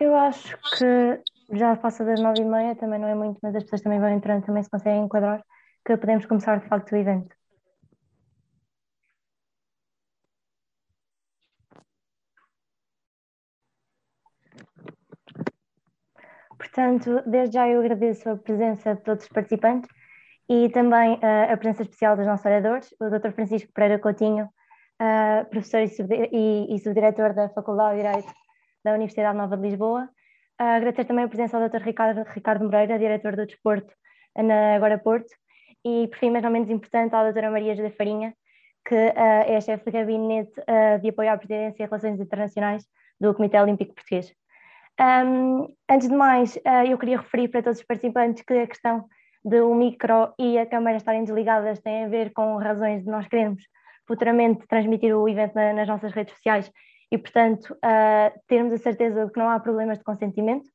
Eu acho que já passa das nove e meia, também não é muito, mas as pessoas também vão entrando, também se conseguem enquadrar, que podemos começar de facto o evento. Portanto, desde já eu agradeço a presença de todos os participantes e também uh, a presença especial dos nossos oradores, o Dr. Francisco Pereira Coutinho, uh, professor e, subdiretor da Faculdade de Direito da Universidade Nova de Lisboa. Uh, agradecer também a presença do Dr. Ricardo, Ricardo Moreira, diretor do Desporto na Agora Porto, e por fim, mas não menos importante, à Dra. Maria José Farinha, que é a chefe de gabinete de apoio à presidência e relações internacionais do Comitê Olímpico Português. Um, antes de mais, uh, eu queria referir para todos os participantes que a questão de o micro e a câmara estarem desligadas tem a ver com razões de nós queremos futuramente transmitir o evento na, nas nossas redes sociais e, portanto, uh, termos a certeza de que não há problemas de consentimento.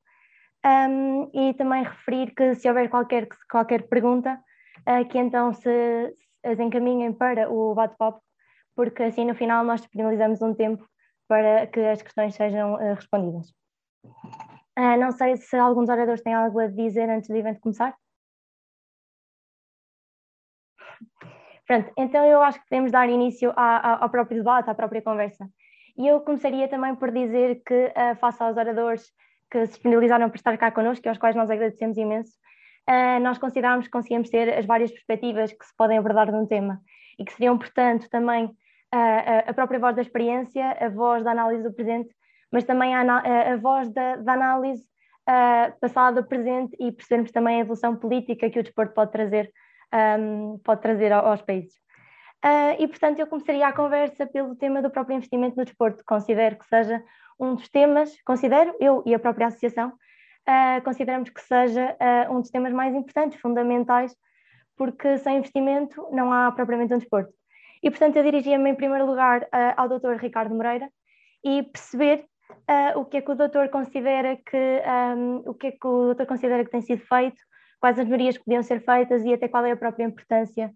Um, e também referir que se houver qualquer, qualquer pergunta, uh, que então se, as encaminhem para o bate-papo, porque assim no final nós disponibilizamos um tempo para que as questões sejam uh, respondidas. Uh, não sei se alguns oradores têm algo a dizer antes do evento começar. Pronto, então eu acho que podemos dar início ao próprio debate, à própria conversa. E eu começaria também por dizer que, uh, face aos oradores que se disponibilizaram para estar cá connosco, e aos quais nós agradecemos imenso, uh, nós consideramos que conseguimos ter as várias perspectivas que se podem abordar num tema e que seriam, portanto, também uh, a própria voz da experiência, a voz da análise do presente mas também a, a, voz da, da análise uh, passada, presente e percebermos também a evolução política que o desporto pode trazer, um, pode trazer aos países. Uh, e, portanto, eu começaria a conversa pelo tema do próprio investimento no desporto. Considero que seja um dos temas, considero, eu e a própria associação, uh, consideramos que seja uh, um dos temas mais importantes, fundamentais, porque sem investimento não há propriamente um desporto. E, portanto, eu dirigia-me em primeiro lugar ao Dr. Ricardo Moreira e perceber o que é que o doutor considera que um, o que é que o doutor considera que tem sido feito, quais as melhorias que podiam ser feitas e até qual é a própria importância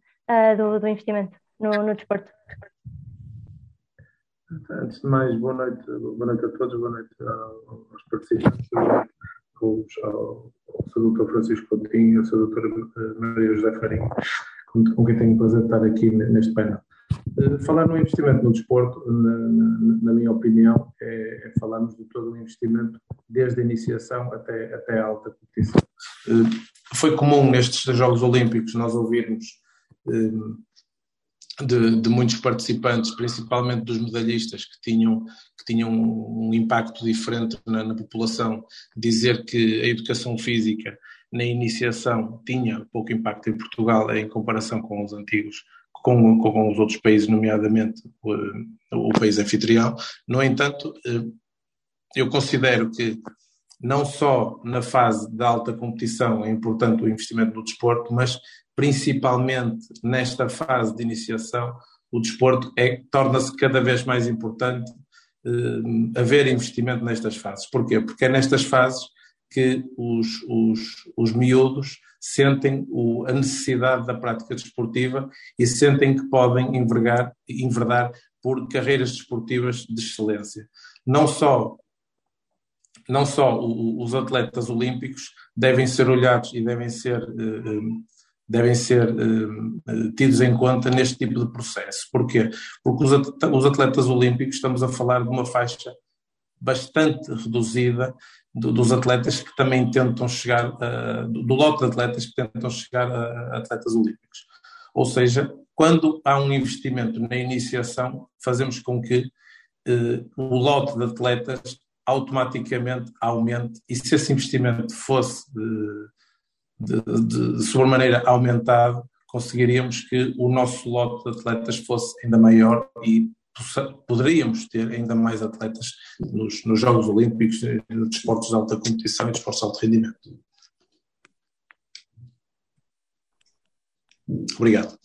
do, do, investimento no, no desporto. Antes de mais, boa noite, boa noite a todos, boa noite aos participantes, ao, ao, ao Dr. Francisco Coutinho, ao Sr. Dr. Maria José Farinha, com, quem tenho o prazer de estar aqui neste painel. Eh, falar no investimento no desporto, na, na, na minha opinião, é, é, falarmos de todo o investimento, desde a iniciação até, até a alta competição. Eh, foi comum nestes Jogos Olímpicos nós ouvirmos eh, de, de, muitos participantes, principalmente dos medalhistas, que tinham, que tinham um impacto diferente na, na população, dizer que a educação física na iniciação tinha pouco impacto em Portugal em comparação com os antigos com, com os outros países, nomeadamente o, o país anfitrião. No entanto, eh, eu considero que não só na fase da alta competição é importante o investimento no desporto, mas principalmente nesta fase de iniciação, o desporto é, torna-se cada vez mais importante eh, haver investimento nestas fases. Porquê? Porque é nestas fases que os, os, os miúdos sentem o, a necessidade da prática desportiva e sentem que podem envergar, enverdar por carreiras desportivas de excelência. Não só, não só os atletas olímpicos devem ser olhados e devem ser, eh, eh, devem ser eh, tidos em conta neste tipo de processo. Porquê? Porque os atletas olímpicos, estamos a falar de uma faixa bastante reduzida do, dos atletas que também tentam chegar, uh, do, do lote de atletas que tentam chegar a, a atletas olímpicos. Ou seja, quando há um investimento na iniciação, fazemos com que uh, o lote de atletas automaticamente aumente, e se esse investimento fosse de, de, de sobremaneira aumentado, conseguiríamos que o nosso lote de atletas fosse ainda maior e poderíamos ter ainda mais atletas nos, nos Jogos Olímpicos, nos desportos de alta competição e desportos de alto rendimento. Obrigado.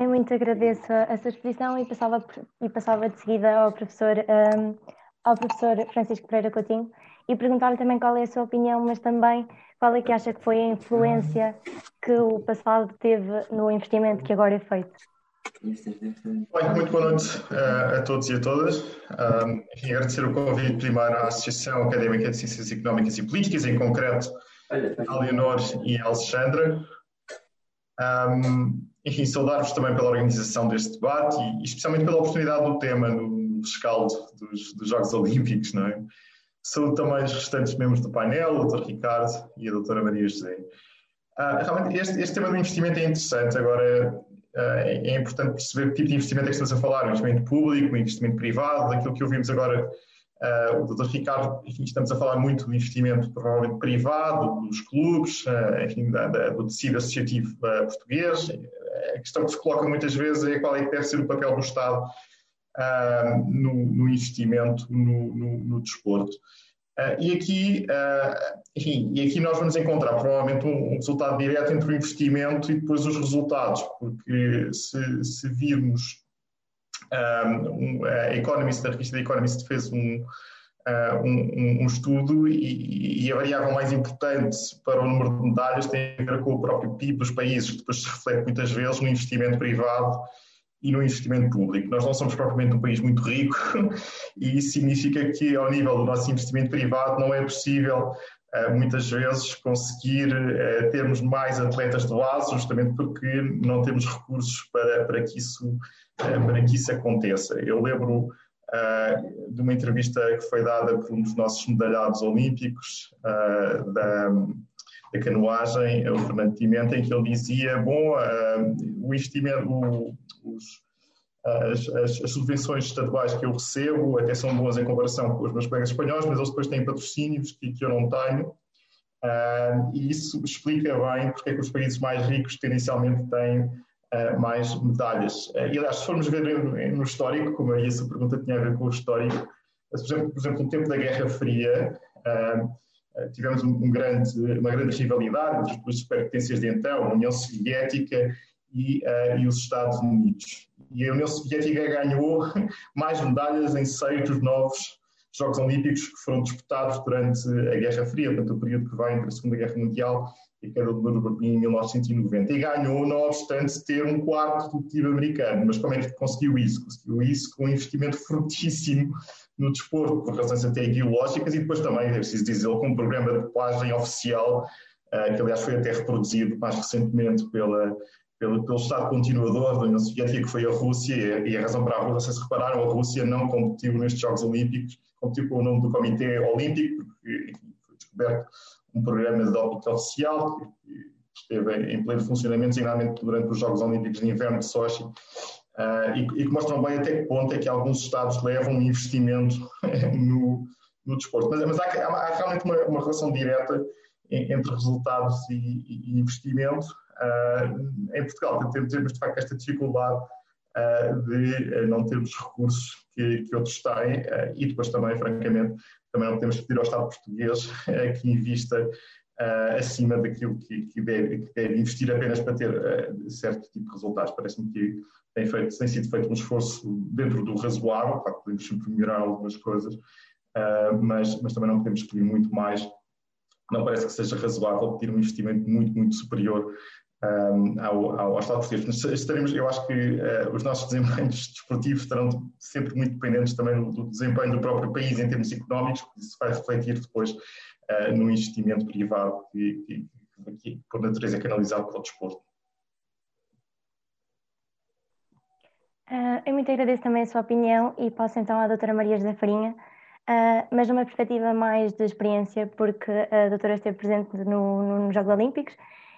Eu muito agradeço a sua exposição e passava, e passava de seguida ao professor, um, ao professor Francisco Pereira Coutinho e perguntar-lhe também qual é a sua opinião, mas também qual é que acha que foi a influência que o passado teve no investimento que agora é feito. Bem, muito boa noite uh, a todos e a todas. Enfim, agradecer o convite primeiro à Associação Académica de Ciências Económicas e Políticas, em concreto a Leonor e a Alexandra. Um, enfim, saudar-vos também pela organização deste debate e, e, especialmente pela oportunidade do tema no rescaldo dos, dos Jogos Olímpicos, não é? Saúde também os restantes membros do painel, o Dr. Ricardo e a Doutora Maria José. Uh, realmente, este, este, tema do investimento é interessante. Agora, uh, é, é, importante perceber que tipo de investimento é que estamos a falar: investimento público, investimento privado, daquilo que ouvimos agora. Uh, o Dr. Ricardo, enfim, estamos a falar muito do investimento provavelmente privado, dos clubes, enfim, da, da, do tecido associativo português. A questão que se coloca muitas vezes é qual é que deve ser o papel do Estado no, no, investimento no, no, no desporto. Uh, e, aqui, uh, enfim, e aqui nós vamos encontrar provavelmente um, um, resultado direto entre o investimento e depois os resultados, porque se, se virmos um, a Economist, a revista The Economist fez um, uh, um, um, estudo e, e, a variável mais importante para o número de medalhas tem a ver com o próprio PIB dos países, que depois se reflete muitas vezes no investimento privado e no investimento público. Nós não somos propriamente um país muito rico e isso significa que, ao nível do nosso investimento privado, não é possível eh, muitas vezes conseguir eh, termos mais atletas de base, justamente porque não temos recursos para, para, que, isso, eh, para que isso aconteça. Eu lembro de uma entrevista que foi dada por um dos nossos medalhados olímpicos da, da canoagem, o Fernando Pimenta, em que ele dizia, bom, o investimento, os, as, as, as, subvenções estaduais que eu recebo até são boas em comparação com os meus colegas espanhóis, mas eles depois têm patrocínios que, que eu não tenho. Uh, e isso explica bem porque é que os países mais ricos tendencialmente têm uh, mais medalhas. Uh, e aliás, se formos ver no, histórico, como aí essa pergunta tinha a ver com o histórico, por exemplo, por exemplo no tempo da Guerra Fria, tivemos um, um grande, uma grande rivalidade entre as superpotências de então, a União Soviética e, uh, e os Estados Unidos. E a União Soviética ganhou mais medalhas em seis dos novos Jogos Olímpicos que foram disputados durante a Guerra Fria, portanto, o período que vai entre a Segunda Guerra Mundial e a queda do muro em 1990. E ganhou, não obstante ter um quarto do time americano. Mas como é que conseguiu isso? Conseguiu isso com um investimento fortíssimo no desporto, por razões até ideológicas, e depois também, é preciso dizer, com um programa de dopagem oficial, uh, que aliás foi até reproduzido mais recentemente pela, pelo, pelo Estado continuador da União Soviética, que foi a Rússia, e a razão para a Rússia, se repararam, a Rússia não competiu nestes Jogos Olímpicos, competiu com o nome do Comitê Olímpico, porque foi descoberto um programa de doping oficial que, esteve em pleno funcionamento, designadamente durante os Jogos Olímpicos de Inverno de Sochi, uh, e, que mostram bem até que ponto é que alguns Estados levam investimento no, no desporto. Mas, mas há, há, realmente uma, uma relação direta entre resultados e, e investimento. Uh, em Portugal temos de facto esta dificuldade uh, de não termos recursos que, que outros têm e depois também, francamente, também não podemos pedir ao Estado português que invista acima daquilo que, que, deve, que, deve, investir apenas para ter certo tipo de resultados. Parece-me que tem, feito, tem sido feito um esforço dentro do razoável, claro que podemos sempre melhorar algumas coisas, mas, mas também não podemos pedir muito mais não parece que seja razoável pedir um investimento muito, muito superior um, ao, ao, Estado português. Estaremos, eu acho que uh, os nossos desempenhos desportivos estarão sempre muito dependentes também do, do, desempenho do próprio país em termos económicos, porque isso vai refletir depois uh, no investimento privado que, que, que, por natureza é canalizado para o desporto. Uh, eu muito agradeço também a sua opinião e passo então à doutora Maria José Farinha, uh, mas numa perspectiva mais de experiência, porque a doutora esteve presente no, no, nos Jogos Olímpicos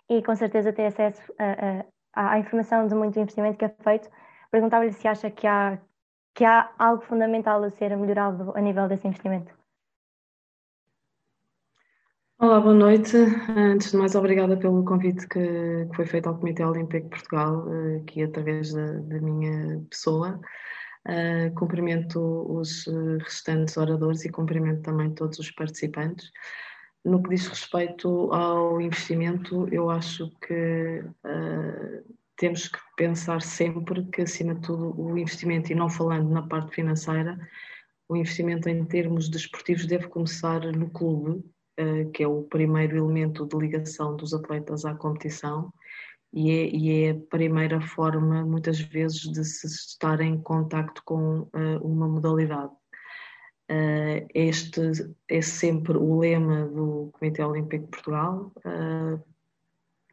e com certeza ter acesso à informação de muito investimento que é feito. Perguntava-lhe se acha que há, que há algo fundamental a ser melhorado a nível desse investimento. Olá, boa noite. Antes de mais, obrigada pelo convite que, que foi feito ao Comitê Olímpico de Portugal, eh, aqui através da, da minha pessoa. Uh, cumprimento os eh, restantes oradores e cumprimento também todos os participantes. No que diz respeito ao investimento, eu acho que uh, temos que pensar sempre que, acima de tudo, o investimento, e não falando na parte financeira, o investimento em termos desportivos deve começar no clube, uh, que é o primeiro elemento de ligação dos atletas à competição, e é, e é, a primeira forma, muitas vezes, de se estar em contacto com uh, uma modalidade. Uh, este é sempre o lema do Comitê Olímpico de Portugal, uh,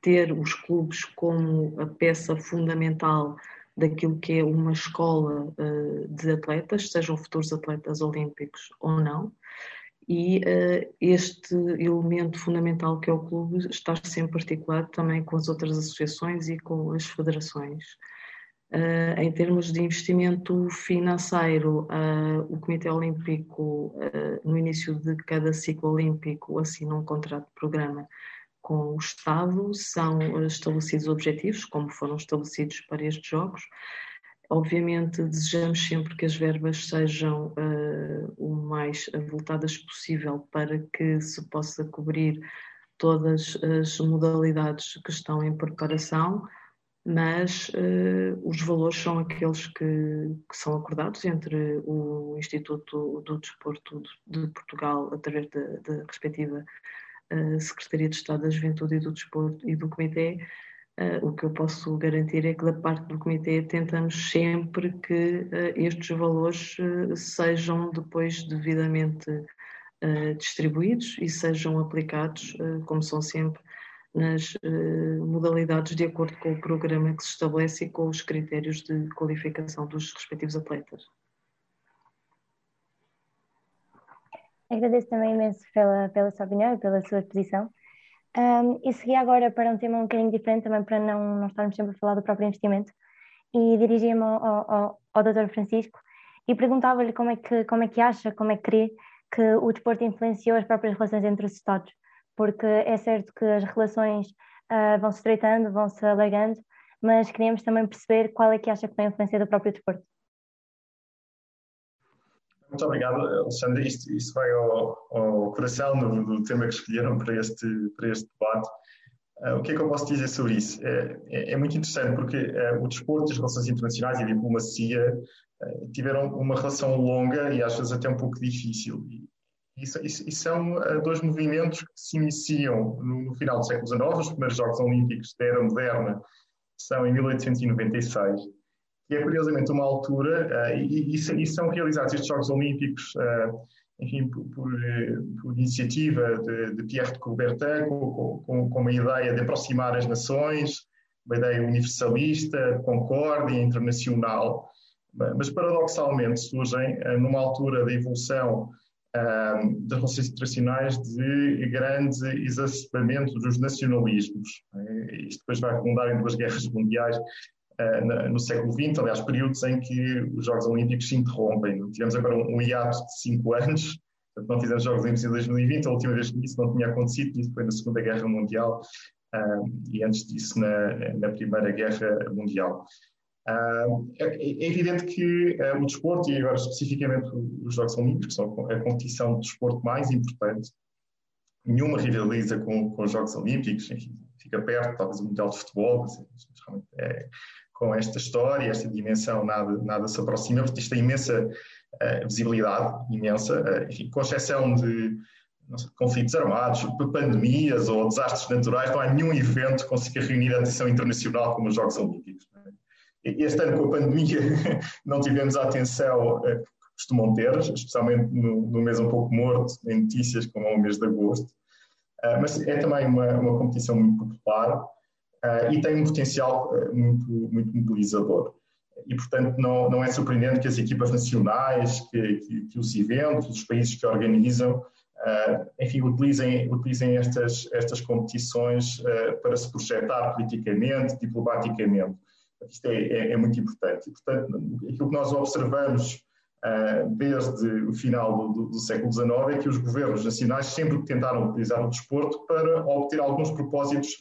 ter os clubes como a peça fundamental daquilo que é uma escola de atletas, sejam futuros atletas olímpicos ou não, e uh, este elemento fundamental que é o clube está sempre articulado também com as outras associações e com as federações. Uh, em termos de investimento financeiro, uh, o Comitê Olímpico, no início de cada ciclo olímpico, assina um contrato de programa com o Estado, são estabelecidos objetivos, como foram estabelecidos para estes Jogos, Obviamente, desejamos sempre que as verbas sejam uh, o mais voltadas possível para que se possa cobrir todas as modalidades que estão em preparação, mas uh, os valores são aqueles que, que, são acordados entre o Instituto do Desporto de Portugal, através da respectiva uh, Secretaria de Estado da Juventude e do Desporto e do Comitê, Uh, o que eu posso garantir é que, da parte do Comitê, tentamos sempre que estes valores sejam depois devidamente distribuídos e sejam aplicados, como são sempre, nas modalidades de acordo com o programa que se estabelece e com os critérios de qualificação dos respectivos atletas. Agradeço também imenso pela, pela sua opinião e pela sua exposição. Um, e segui agora para um tema um bocadinho diferente, também para não, não estarmos sempre a falar do próprio investimento, e dirigi-me ao, ao, ao Dr. Francisco e perguntava-lhe como, é que, como é que acha, como é que crê que o desporto influenciou as próprias relações entre os Estados, porque é certo que as relações uh, vão se estreitando, vão se alargando, mas queríamos também perceber qual é que acha que foi a influência do próprio desporto. Muito obrigado, Alexandre. Isto, isto vai ao, ao coração do, do, tema que escolheram para este, para este debate. Uh, o que é que eu posso dizer sobre isso? É, é, é muito interessante porque uh, o desporto, as relações internacionais e a diplomacia uh, tiveram uma relação longa e às vezes até um pouco difícil. E, e, e são dois movimentos que se iniciam no, no, final do século XIX. Os primeiros Jogos Olímpicos da Era Moderna são em 1896 que é curiosamente uma altura, uh, e, e, são realizados estes Jogos Olímpicos, uh, enfim, por, por, eh, por, iniciativa de, de Pierre de Coubertin, com, com, com, uma ideia de aproximar as nações, uma ideia universalista, concórdia internacional, mas paradoxalmente surgem numa altura da evolução das relações internacionais de grande exacerbamento dos nacionalismos. Isto depois vai redundar em duas guerras mundiais uh, no século XX, aliás, períodos em que os Jogos Olímpicos se interrompem. Tivemos agora um, um hiato de cinco anos, portanto, não fizemos Jogos Olímpicos em 2020, a última vez que isso não tinha acontecido, isso foi na Segunda Guerra Mundial e antes disso na, na Primeira Guerra Mundial. Uh, é, é, evidente que uh, o desporto, e agora especificamente os Jogos Olímpicos, são a competição de desporto mais importante, nenhuma rivaliza com, com os Jogos Olímpicos, enfim, fica perto, talvez o Mundial de Futebol, é, com esta história, esta dimensão, nada, nada se aproxima, porque isto tem imensa uh, visibilidade, imensa, uh, enfim, com exceção de sei, conflitos armados, pandemias ou desastres naturais, não há nenhum evento que consiga reunir a atenção internacional como os Jogos Olímpicos. É? Este ano, com a pandemia, não tivemos a atenção uh, que costumam ter, especialmente no, mês um pouco morto, em notícias, como é o mês de agosto. mas é também uma, uma competição muito popular uh, e tem um potencial muito, muito mobilizador. E, portanto, não, não é surpreendente que as equipas nacionais, que, que, que os eventos, os países que organizam, uh, enfim, utilizem, utilizem estas, estas competições para se projetar politicamente, diplomaticamente. Isto é, é, é, muito importante. E, portanto, aquilo que nós observamos desde o final do, do, do, século XIX é que os governos nacionais sempre tentaram utilizar o desporto para obter alguns propósitos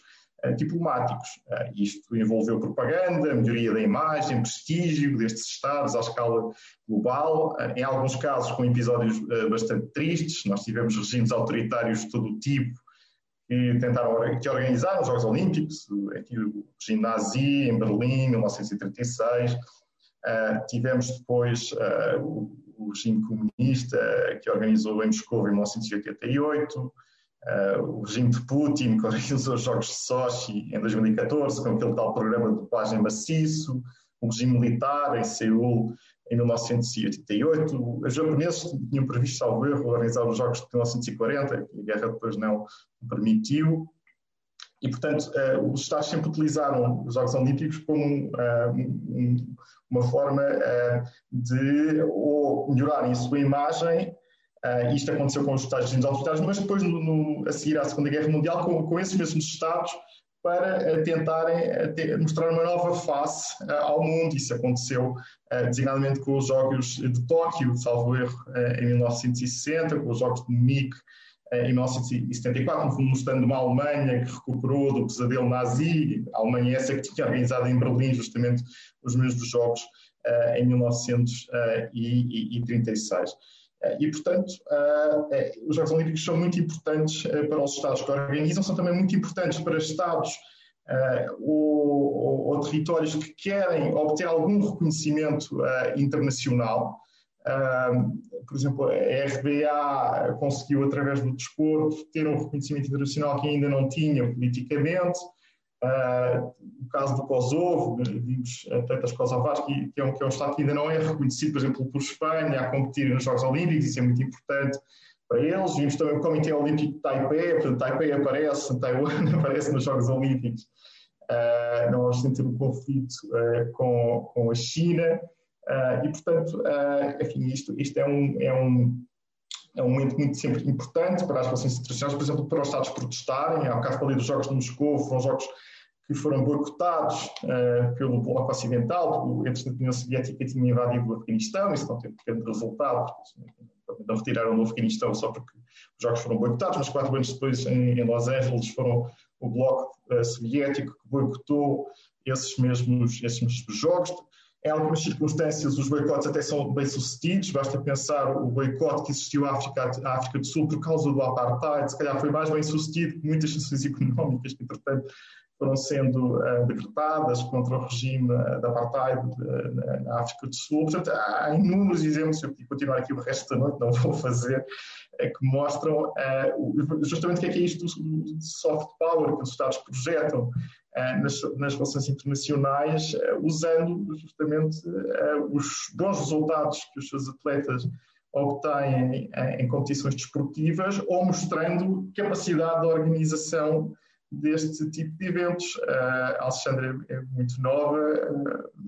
eh, diplomáticos. Eh, isto envolveu propaganda, melhoria da imagem, prestígio destes Estados à escala global, eh, em alguns casos com episódios bastante tristes. Nós tivemos regimes autoritários de todo o tipo que tentaram que organizaram os Jogos Olímpicos, aqui o nazi em Berlim, em 1936. tivemos depois o, o regime comunista que organizou em Moscou em 1988. uh, o regime de Putin, que organizou os Jogos de Sochi em 2014, com aquele tal programa de dopagem maciço, o regime militar em Seul em 1988. Os japoneses tinham previsto, salvo erro, organizar os Jogos de 1940, e a guerra depois não permitiu. E, portanto, uh, os Estados sempre utilizaram os Jogos Olímpicos como uh, um, uma forma uh, de ou melhorarem a sua imagem. isto aconteceu com os Estados Unidos autoritários, mas depois, no, no, a seguir à Segunda Guerra Mundial, com, com esses mesmos Estados, para tentarem mostrar uma nova face ao mundo. Isso aconteceu designadamente com os Jogos de Tóquio, salvo erro, em 1960, com os Jogos de Munique em 1974, mostrando uma Alemanha que recuperou do pesadelo nazi, a Alemanha essa que tinha organizado em Berlim justamente os mesmos jogos em 1936. Uh, e, portanto, uh, os Jogos Olímpicos são muito importantes para os Estados que organizam, são também muito importantes para Estados ou, ou, ou, territórios que querem obter algum reconhecimento internacional por exemplo, a RBA conseguiu, através do desporto, ter um reconhecimento internacional que ainda não tinha politicamente. Uh, o caso do Kosovo, vimos atletas kosovares, que, que, é um, que é um Estado que ainda não é reconhecido, por exemplo, por Espanha, a competir nos Jogos Olímpicos, isso é muito importante para eles. Vimos também o Comitê Olímpico de Taipei, portanto, Taipei aparece, Taiwan aparece nos Jogos Olímpicos. Uh, nós temos um conflito uh, com, com a China. Uh, e, portanto, uh, enfim, isto, isto é, um, é, um, é um momento muito sempre importante para as relações internacionais, por exemplo, para os Estados protestarem. Há bocado falei dos Jogos de Moscou, foram jogos que foram boicotados uh, pelo Bloco Ocidental, porque entretanto a União Soviética tinha invadido o Afeganistão, isso não teve grande resultado, porque não retiraram do Afeganistão só porque os jogos foram boicotados, mas quatro anos depois, em, em Los Angeles, foram o Bloco uh, Soviético que boicotou esses mesmos, esses mesmos jogos. Em algumas circunstâncias, os boicotes até são bem-sucedidos. Basta pensar o boicote que existiu à África, à África do Sul por causa do apartheid. Se calhar foi mais bem-sucedido que muitas sanções económicas que, entretanto, foram sendo uh, decretadas contra o regime uh, da apartheid uh, na África do Sul. Portanto, há inúmeros exemplos, eu podia continuar aqui o resto da noite, não vou fazer, que mostram justamente o que é que é isto do soft power que os Estados projetam eh, nas, nas, relações internacionais, eh, usando justamente eh, os bons resultados que os seus atletas obtêm em, competições desportivas ou mostrando capacidade de organização deste tipo de eventos. a Alexandra é muito nova,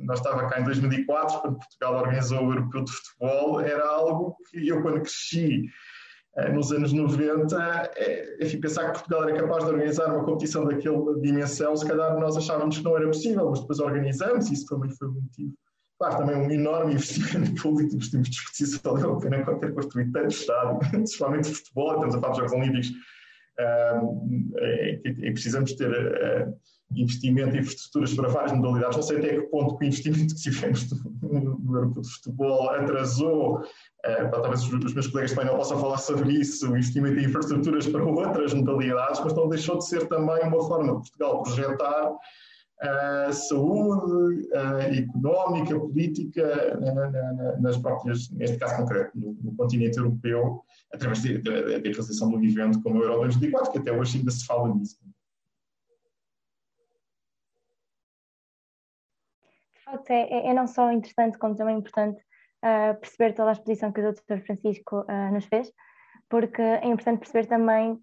nós estava cá em 2004, quando Portugal organizou o Europeu de Futebol, era algo que eu, quando cresci, eh, nos anos 90, é, enfim, pensar que Portugal era capaz de organizar uma competição daquela dimensão, se calhar nós achávamos que não era possível, mas depois organizamos isso também foi um motivo. Claro, também um enorme investimento público, investimos discutir se valeu a pena ter construído tanto estádio, principalmente de futebol, estamos a falar dos Jogos Olímpicos, é, é, precisamos ter uh, investimento em infraestruturas para várias modalidades. Não sei até que ponto o investimento que tivemos no, Europeu de Futebol atrasou Uh, talvez os, meus colegas também não possam falar sobre isso, o investimento em infraestruturas para outras modalidades, mas não deixou de ser também uma forma de Portugal projetar uh, saúde uh, económica, política na, na, nas próprias, neste caso concreto, no, no continente europeu, através da realização de um evento como o Euro 2004, que até hoje ainda se fala nisso. Facto, é, é, é não só interessante como também importante uh, perceber toda a exposição que o Dr. Francisco uh, nos fez, porque é importante perceber também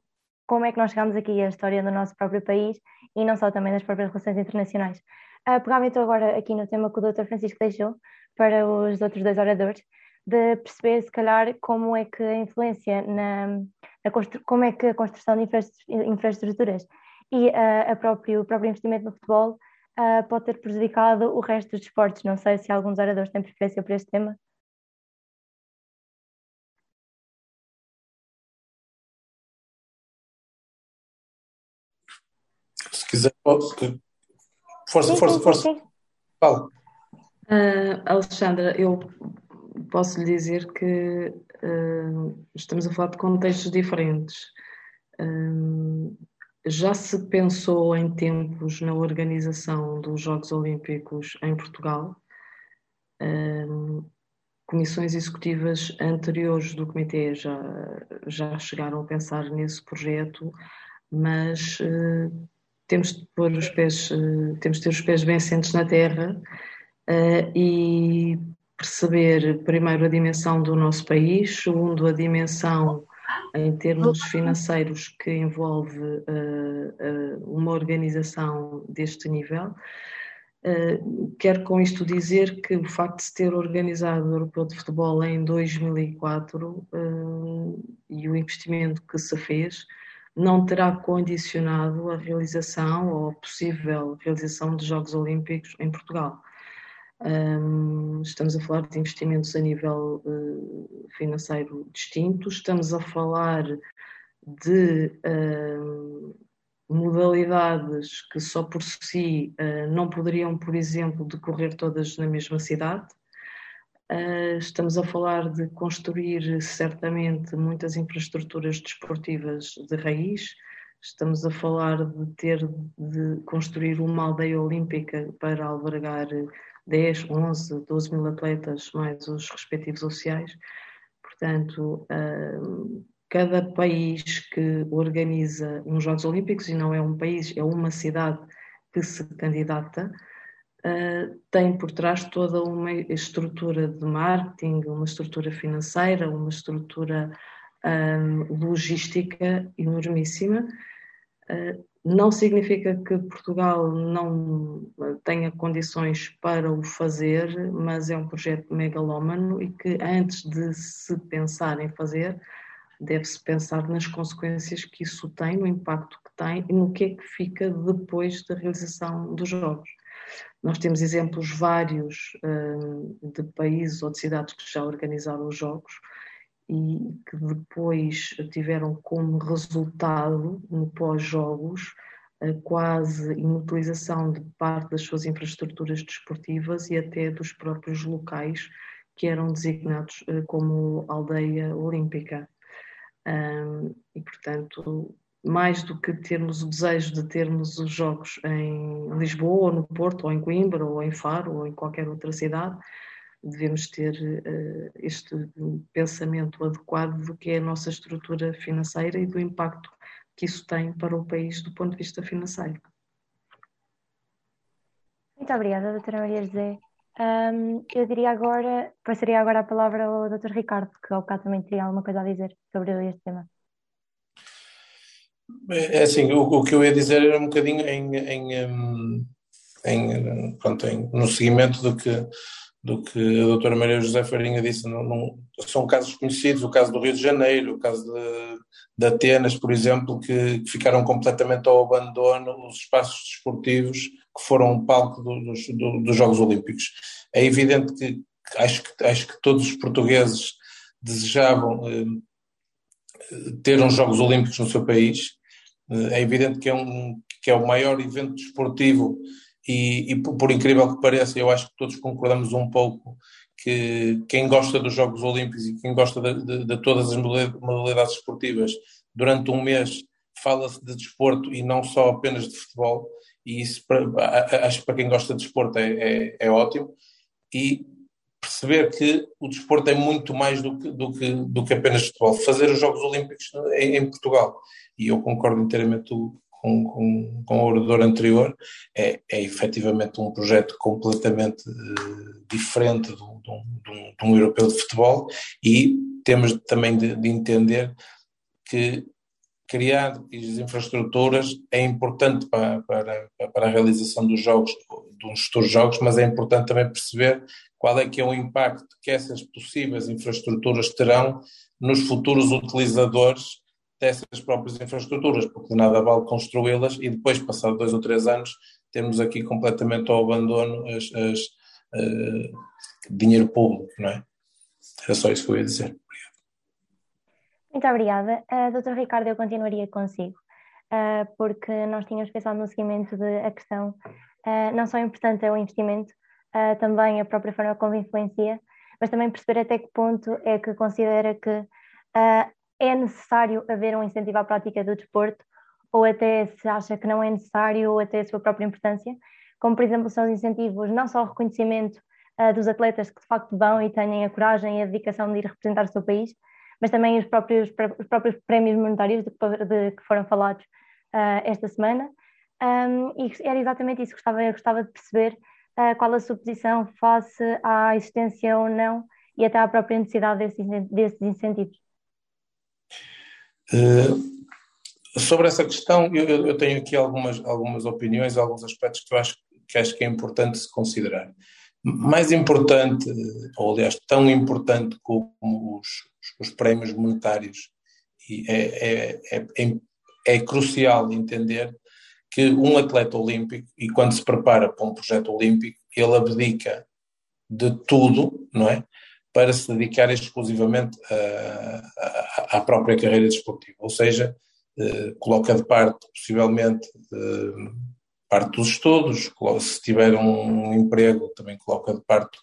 como é que nós chegamos aqui, a história do nosso próprio país e não só também das próprias relações internacionais. Uh, Pegava então agora aqui no tema que o Dr. Francisco deixou para os outros dois oradores, de perceber se calhar como é que a influência na, na como é que a construção de infraestruturas e uh, a próprio, o próprio investimento no futebol uh, pode ter prejudicado o resto dos esportes. Não sei se alguns oradores têm preferência por este tema. quiser, força, força, força. Fala. Uh, Alexandra, eu posso lhe dizer que uh, estamos a falar de contextos diferentes. Uh, já se pensou em tempos na organização dos Jogos Olímpicos em Portugal, comissões executivas anteriores do Comitê já, já chegaram a pensar nesse projeto, mas uh, temos de pôr os pés, uh, temos de ter os pés bem assentes na terra uh, e perceber primeiro a dimensão do nosso país, segundo a dimensão em termos financeiros que envolve uma organização deste nível Uh, quero com isto dizer que o facto de se ter organizado o Europeu de Futebol em 2004 uh, eh, e o investimento que se fez não terá condicionado a realização ou a possível realização de Jogos Olímpicos em Portugal. Um, estamos a falar de investimentos a nível uh, financeiro distinto, estamos a falar de modalidades que só por si uh, não poderiam, por exemplo, decorrer todas na mesma cidade. Uh, estamos a falar de construir certamente muitas infraestruturas desportivas de raiz. Estamos a falar de ter de construir uma aldeia olímpica para albergar 10, 11, 12 mil atletas, mais os respectivos oficiais. Portanto, uh, cada país que organiza uns Jogos Olímpicos, e não é um país, é uma cidade que se candidata, uh, tem por trás toda uma estrutura de marketing, uma estrutura financeira, uma estrutura um, logística enormíssima. Não significa que Portugal não tenha condições para o fazer, mas é um projeto megalómano e que antes de se pensar em fazer, deve-se pensar nas consequências que isso tem, no impacto que tem e no que é que fica depois da realização dos Jogos. Nós temos exemplos vários hum, de países ou de cidades que já organizaram os Jogos e que depois tiveram como resultado, no pós-Jogos, a quase inutilização de parte das suas infraestruturas desportivas e até dos próprios locais que eram designados eh, como aldeia olímpica. E, portanto, mais do que termos o desejo de termos os jogos em Lisboa, ou no Porto, ou em Coimbra, ou em Faro, ou em qualquer outra cidade, devemos ter uh, este pensamento adequado do que é a nossa estrutura financeira e do impacto que isso tem para o país do ponto de vista financeiro. Muito obrigada, doutora Maria José. Um, eu diria agora, passaria agora a palavra ao Dr. Ricardo, que ao bocado também teria alguma coisa a dizer sobre este tema. É assim, o, o que eu ia dizer era um bocadinho em, em, em, pronto, em no seguimento do que, do que a doutora Maria José Farinha disse. Não, não, são casos conhecidos, o caso do Rio de Janeiro, o caso de, de Atenas, por exemplo, que, que ficaram completamente ao abandono os espaços desportivos que foram palco dos, dos Jogos Olímpicos. É evidente que acho, que acho que todos os portugueses desejavam eh, ter uns Jogos Olímpicos no seu país. Eh, é evidente que é, um, que é o maior evento desportivo e, e por, incrível que pareça, eu acho que todos concordamos um pouco que quem gosta dos Jogos Olímpicos e quem gosta de, de, de todas as modalidades esportivas, durante um mês fala-se de desporto e não só apenas de futebol. E isso acho que para quem gosta de desporto é, é, é, ótimo, e perceber que o desporto é muito mais do que, do que, do que apenas futebol. Fazer os Jogos Olímpicos em, em Portugal, e eu concordo inteiramente com, com, com o orador anterior, é, é efetivamente um projeto completamente uh, diferente de um, de, um, de um, europeu de futebol e temos também de, de entender que criar as infraestruturas é importante para, para, para a realização dos jogos, dos futuros jogos, mas é importante também perceber qual é que é o impacto que essas possíveis infraestruturas terão nos futuros utilizadores dessas próprias infraestruturas, porque de nada vale construí-las e depois, passado dois ou três anos, temos aqui completamente ao abandono as, as uh, dinheiro público, não é? Era só isso que eu ia dizer. Muito obrigada. Uh, Doutor Ricardo, eu continuaria consigo, uh, porque nós tínhamos pensado no seguimento da questão, uh, não só importante é o investimento, uh, também a própria forma como influencia, mas também perceber até que ponto é que considera que é necessário haver um incentivo à prática do desporto, ou até se acha que não é necessário, ou até a sua própria importância, como por exemplo são os incentivos, não só o reconhecimento uh, dos atletas que de facto vão e têm a coragem e a dedicação de ir representar o seu país, mas também os próprios, os próprios prémios monetários de, de, que foram falados uh, esta semana. Um, e era exatamente isso que gostava, gostava de perceber uh, qual a sua posição face à existência ou não e até à própria necessidade desses, desses incentivos. Uh, sobre essa questão, eu, eu, tenho aqui algumas, algumas opiniões, alguns aspectos que eu acho que, acho que é importante se considerar. Mais importante, ou aliás, tão importante como os, os prémios monetários, e é, é, é, é, é crucial entender que um atleta olímpico, e quando se prepara para um projeto olímpico, ele abdica de tudo, não é? Para se dedicar exclusivamente à própria carreira desportiva. Ou seja, eh, coloca de parte, possivelmente, parte dos estudos, se tiver um emprego, também coloca de parte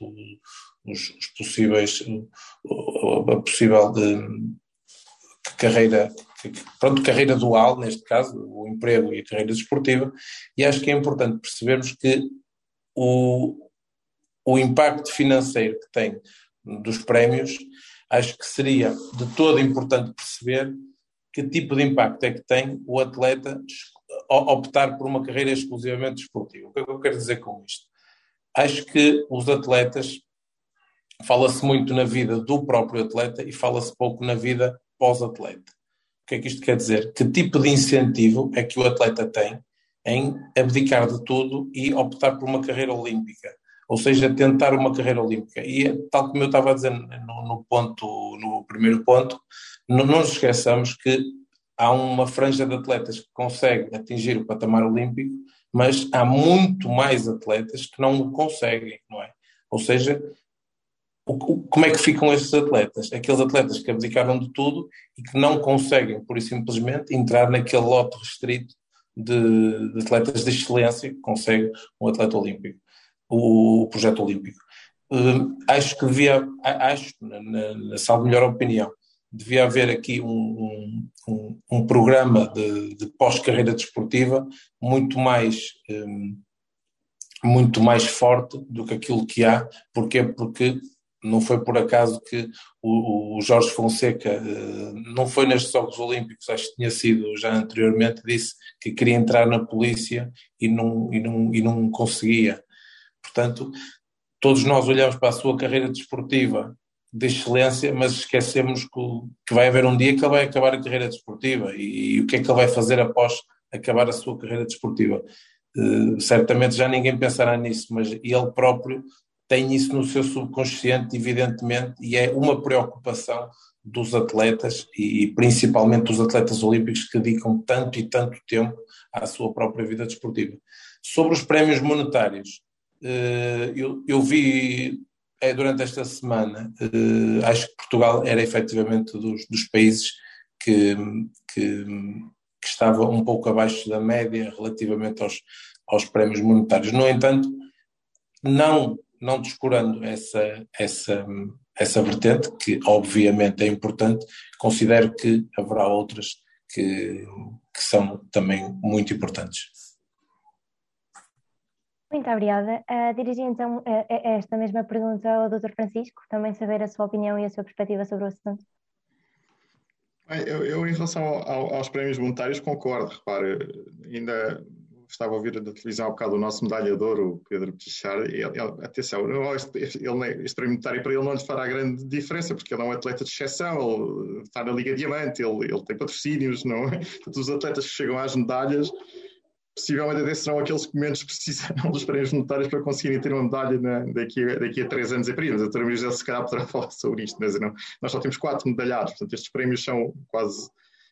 os, os possíveis, a possível de carreira pronto, carreira dual, neste caso, o emprego e a carreira desportiva, e acho que é importante percebermos que o, o impacto financeiro que tem dos prémios, acho que seria de todo importante perceber que tipo de impacto é que tem o atleta optar por uma carreira exclusivamente desportiva. O que é que eu quero dizer com isto? Acho que os atletas, fala-se muito na vida do próprio atleta e fala-se pouco na vida pós-atleta que é que isto quer dizer? Que tipo de incentivo é que o atleta tem em abdicar de tudo e optar por uma carreira olímpica? Ou seja, tentar uma carreira olímpica. E tal como eu estava a dizer no, no ponto, no primeiro ponto, não, não nos esqueçamos que há uma franja de atletas que consegue atingir o patamar olímpico, mas há muito mais atletas que não o conseguem, não é? Ou seja, como é que ficam estes atletas? Aqueles atletas que abdicaram de tudo e que não conseguem, por e simplesmente, entrar naquele lote restrito de, de atletas de excelência que consegue um atleta olímpico, o, projeto olímpico. Uh, acho que devia, acho, na, na, na salvo melhor opinião, devia haver aqui um, um, um programa de, de pós-carreira desportiva muito mais um, muito mais forte do que aquilo que há, porque porque não foi por acaso que o, o, Jorge Fonseca eh, não foi nestes Jogos Olímpicos, acho que tinha sido já anteriormente, disse que queria entrar na polícia e não, e não, e não conseguia. Portanto, todos nós olhamos para a sua carreira desportiva de excelência, mas esquecemos que, que vai haver um dia que ele vai acabar a carreira desportiva e, e o que é que ele vai fazer após acabar a sua carreira desportiva. Uh, certamente já ninguém pensará nisso, mas ele próprio tem isso no seu subconsciente, evidentemente, e é uma preocupação dos atletas e principalmente dos atletas olímpicos que dedicam tanto e tanto tempo à sua própria vida desportiva. Sobre os prémios monetários, eh, eu, vi é, durante esta semana, eh, acho que Portugal era efetivamente dos, dos países que, que, que, estava um pouco abaixo da média relativamente aos, aos prémios monetários. No entanto, não não descurando essa, essa, essa vertente, que obviamente é importante, considero que haverá outras que, que são também muito importantes. Muito obrigada. Uh, dirigi então uh, esta mesma pergunta ao Dr. Francisco, também saber a sua opinião e a sua perspectiva sobre o assunto. Eu, eu em relação ao, aos prémios monetários, concordo. Repare, ainda estava a ouvir da televisão há bocado o nosso medalhador, o Pedro Pichard, ele, ele, atenção, este, ele, este monetário para ele não lhe fará grande diferença, porque ele é um atleta de exceção, ele está na Liga Diamante, ele, ele tem patrocínios, não é? Todos os atletas que chegam às medalhas, possivelmente até serão aqueles que menos precisarão dos prémios monetários para conseguirem ter uma medalha na, daqui, a, daqui a três anos em Paris. A doutora Miguel se calhar poderá falar sobre isto, mas não, nós só temos quatro medalhados, portanto estes prémios são quase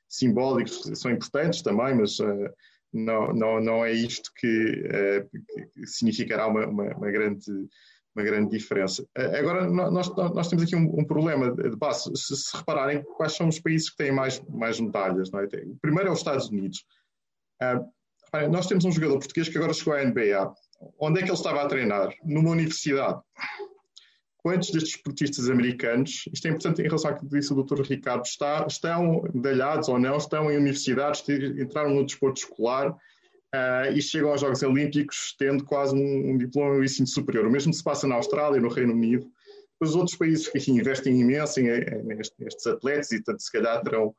simbólicos, são importantes também, mas... Uh, não, não, não é isto que, uh, que significará uma, uma, uma, grande, uma grande diferença. Uh, agora, nós, nós temos aqui um, um problema de base. Se, se, repararem, quais são os países que têm mais, mais medalhas? É? O primeiro é os Estados Unidos. Nós temos um jogador português que agora chegou à NBA. Onde é que ele estava a treinar? Numa universidade quantos destes esportistas americanos, isto é importante em relação ao que disse o Dr. Ricardo, está, estão medalhados ou não, estão em universidades, entraram no desporto escolar uh, e chegam aos Jogos Olímpicos tendo quase um, um diploma de ensino superior. O mesmo se passa na Austrália, no Reino Unido. Os outros países que investem imenso em, nestes atletas e, tanto, se calhar, terão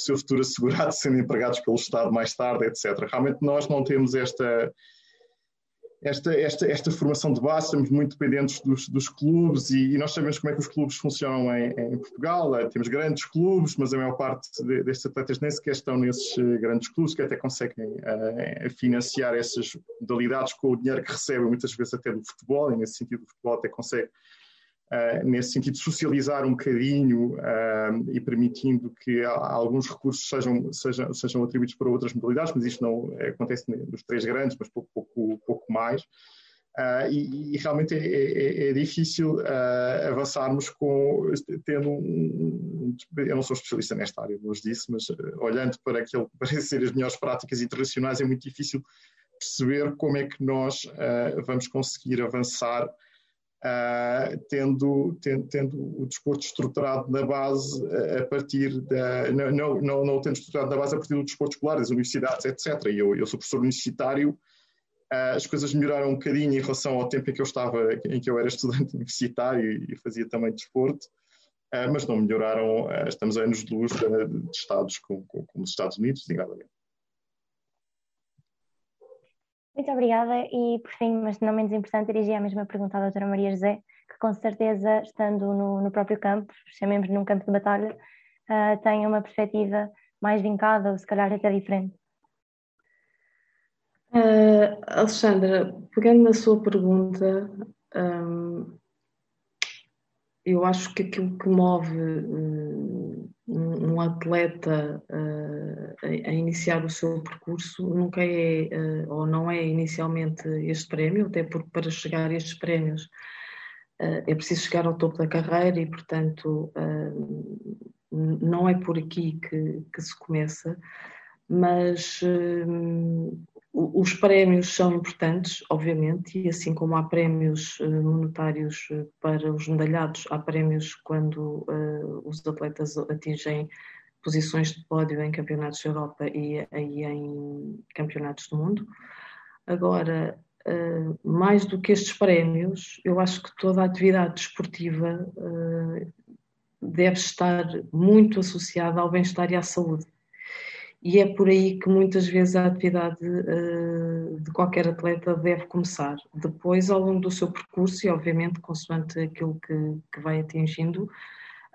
seu futuro assegurado sendo empregados pelo Estado mais tarde, etc. Realmente nós não temos esta esta, esta, esta formação de base, estamos muito dependentes dos, dos clubes e, e, nós sabemos como é que os clubes funcionam em, em Portugal. Eh, temos grandes clubes, mas a maior parte de, destes atletas nem sequer estão nesses eh, grandes clubes que até conseguem uh, financiar essas modalidades com o dinheiro que recebem, muitas vezes até do futebol, e nesse sentido o futebol até consegue Uh, nesse sentido, socializar um bocadinho uh, e permitindo que alguns recursos sejam, sejam, sejam atribuídos para outras modalidades, mas isto não acontece nos três grandes, mas pouco, pouco, pouco mais. Uh, e, e, realmente é, é, é, é difícil avançarmos com tendo um, eu não sou especialista nesta área, vos disse, mas olhando para aquilo que parece ser as melhores práticas internacionais, é muito difícil perceber como é que nós vamos conseguir avançar Uh, tendo, tendo, tendo, o desporto estruturado na base uh, a partir da. Não, não, não, não tendo estruturado na base a partir do desporto escolar, das universidades, etc. E eu, eu sou professor universitário, uh, as coisas melhoraram um bocadinho em relação ao tempo em que eu estava, em que eu era estudante universitário e, fazia também desporto, mas não melhoraram. estamos a anos de luz de, de estados como, como, os Estados Unidos, designadamente. Muito obrigada e, por fim, mas não menos importante, dirigi a mesma pergunta à doutora Maria José, que com certeza, estando no, no próprio campo, chamemos num campo de batalha, uh, tem uma perspectiva mais vincada ou se calhar até diferente. Uh, Alexandra, pegando na sua pergunta, um, eu acho que aquilo que move um, um atleta uh, a, a, iniciar o seu percurso nunca é, uh, ou não é inicialmente este prémio, até porque para chegar a estes prémios uh, é preciso chegar ao topo da carreira e, portanto, não é por aqui que, que se começa, mas os prémios são importantes, obviamente, e assim como há prémios eh, monetários eh, para os medalhados, há prémios quando uh, os atletas atingem posições de pódio em campeonatos da Europa e, e em campeonatos do mundo. Agora, uh, mais do que estes prémios, eu acho que toda a atividade desportiva uh, deve estar muito associada ao bem-estar e à saúde e é por aí que muitas vezes a atividade uh, de qualquer atleta deve começar. Depois, ao longo do seu percurso, e obviamente consoante aquilo que, que vai atingindo,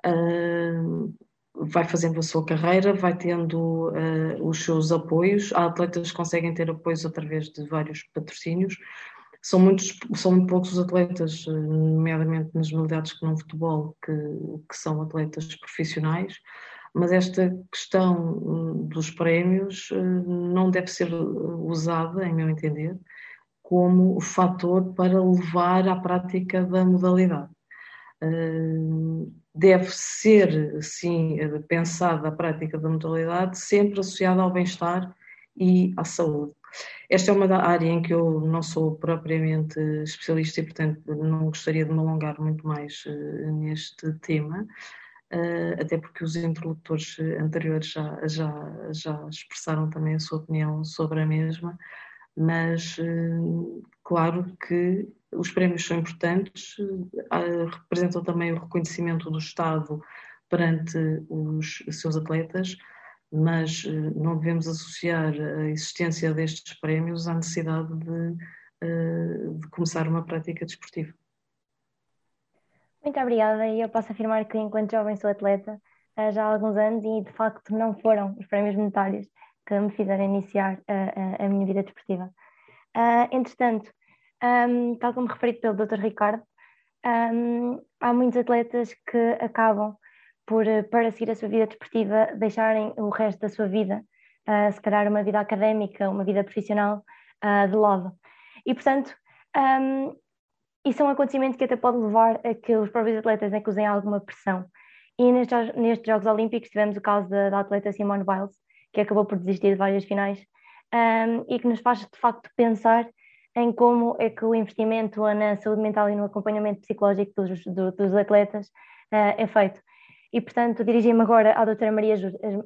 uh, vai fazendo a sua carreira, vai tendo uh, os seus apoios. Há atletas que conseguem ter apoios através de vários patrocínios. São, muitos, são muito poucos os atletas, nomeadamente nas modalidades que não futebol, que, que são atletas profissionais mas esta questão hum, dos prémios hum, não deve ser usada, em meu entender, como fator para levar à prática da modalidade. Hum, deve ser, sim, pensada a prática da modalidade sempre associada ao bem-estar e à saúde. Esta é uma área em que eu não sou propriamente especialista e, portanto, não gostaria de me alongar muito mais neste tema, até porque os interlocutores anteriores já, já, já expressaram também a sua opinião sobre a mesma, mas uh, claro que os prémios são importantes, uh, representam também o reconhecimento do Estado perante os seus atletas, mas não devemos associar a existência destes prémios à necessidade de, de começar uma prática desportiva. Muito obrigada eu posso afirmar que enquanto jovem sou atleta uh, já há alguns anos e de facto não foram os prémios monetários que me fizeram iniciar uh, a minha vida desportiva. Uh, entretanto, um, tal como referido pelo Dr. Ricardo, um, há muitos atletas que acabam por, para seguir a sua vida desportiva, deixarem o resto da sua vida, se calhar uma vida académica, uma vida profissional, de lado. E, portanto, um, isso é um acontecimento que até pode levar a que os próprios atletas acusem alguma pressão. E nestes, nestes Jogos Olímpicos tivemos o caso da, da, atleta Simone Biles, que acabou por desistir de várias finais, um, e que nos faz de facto pensar em como é que o investimento na saúde mental e no acompanhamento psicológico dos, do, dos atletas uh, é feito. E, portanto, dirigi-me agora à doutora, Maria,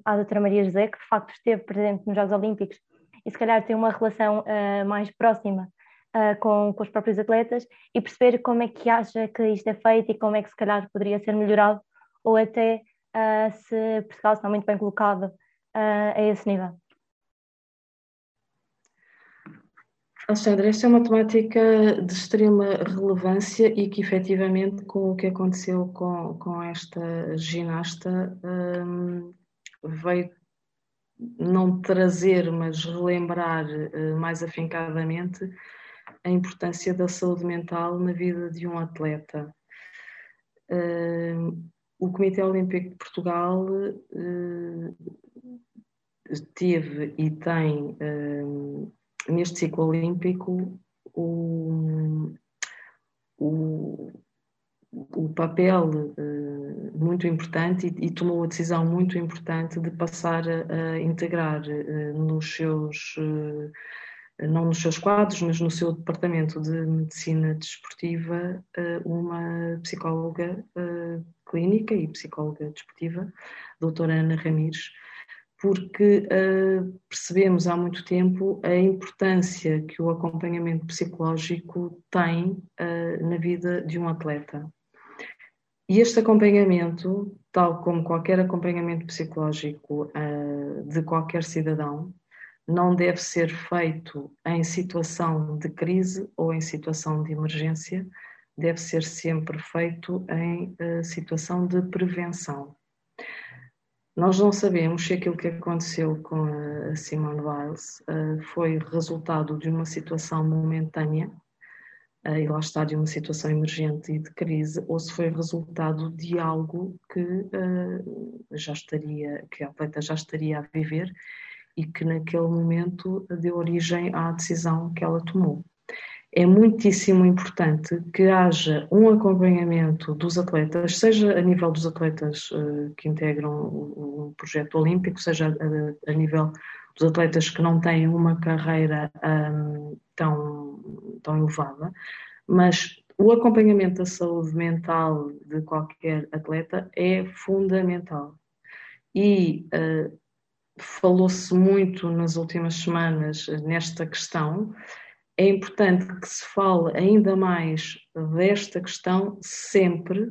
à doutora Maria José, que de facto esteve presente nos Jogos Olímpicos e se calhar ter uma relação uh, mais próxima uh, com, com os próprios atletas e perceber como é que acha que isto é feito e como é que se calhar poderia ser melhorado ou até uh, se Portugal está muito bem colocado a esse nível. Alexandre, esta é uma temática de extrema relevância e que efetivamente com o que aconteceu com, com esta ginasta um, veio não trazer, mas relembrar uh, mais afincadamente a importância da saúde mental na vida de um atleta. Uh, o Comitê Olímpico de Portugal uh, teve e tem uh, neste ciclo olímpico o, o, o papel uh, muito importante e, e, tomou a decisão muito importante de passar a, a integrar uh, nos seus uh, não nos seus quadros, mas no seu departamento de medicina desportiva, uma psicóloga clínica e psicóloga desportiva, doutora Ana Ramires, porque uh, percebemos há muito tempo a importância que o acompanhamento psicológico tem na vida de um atleta. E este acompanhamento, tal como qualquer acompanhamento psicológico de qualquer cidadão, não deve ser feito em situação de crise ou em situação de emergência, deve ser sempre feito em situação de prevenção. Nós não sabemos se aquilo que aconteceu com a Simone Biles uh, foi resultado de uma situação momentânea, uh, e lá está, de uma situação emergente e de crise, ou se foi resultado de algo que uh, já estaria, que a atleta já estaria a viver e que naquele momento deu origem à decisão que ela tomou é muitíssimo importante que haja um acompanhamento dos atletas, seja a nível dos atletas uh, que integram o, o, projeto olímpico, seja a, a, nível dos atletas que não têm uma carreira um, tão, tão elevada, mas o acompanhamento da saúde mental de qualquer atleta é fundamental. E uh, falou-se muito nas últimas semanas nesta questão. É importante que se fale ainda mais desta questão sempre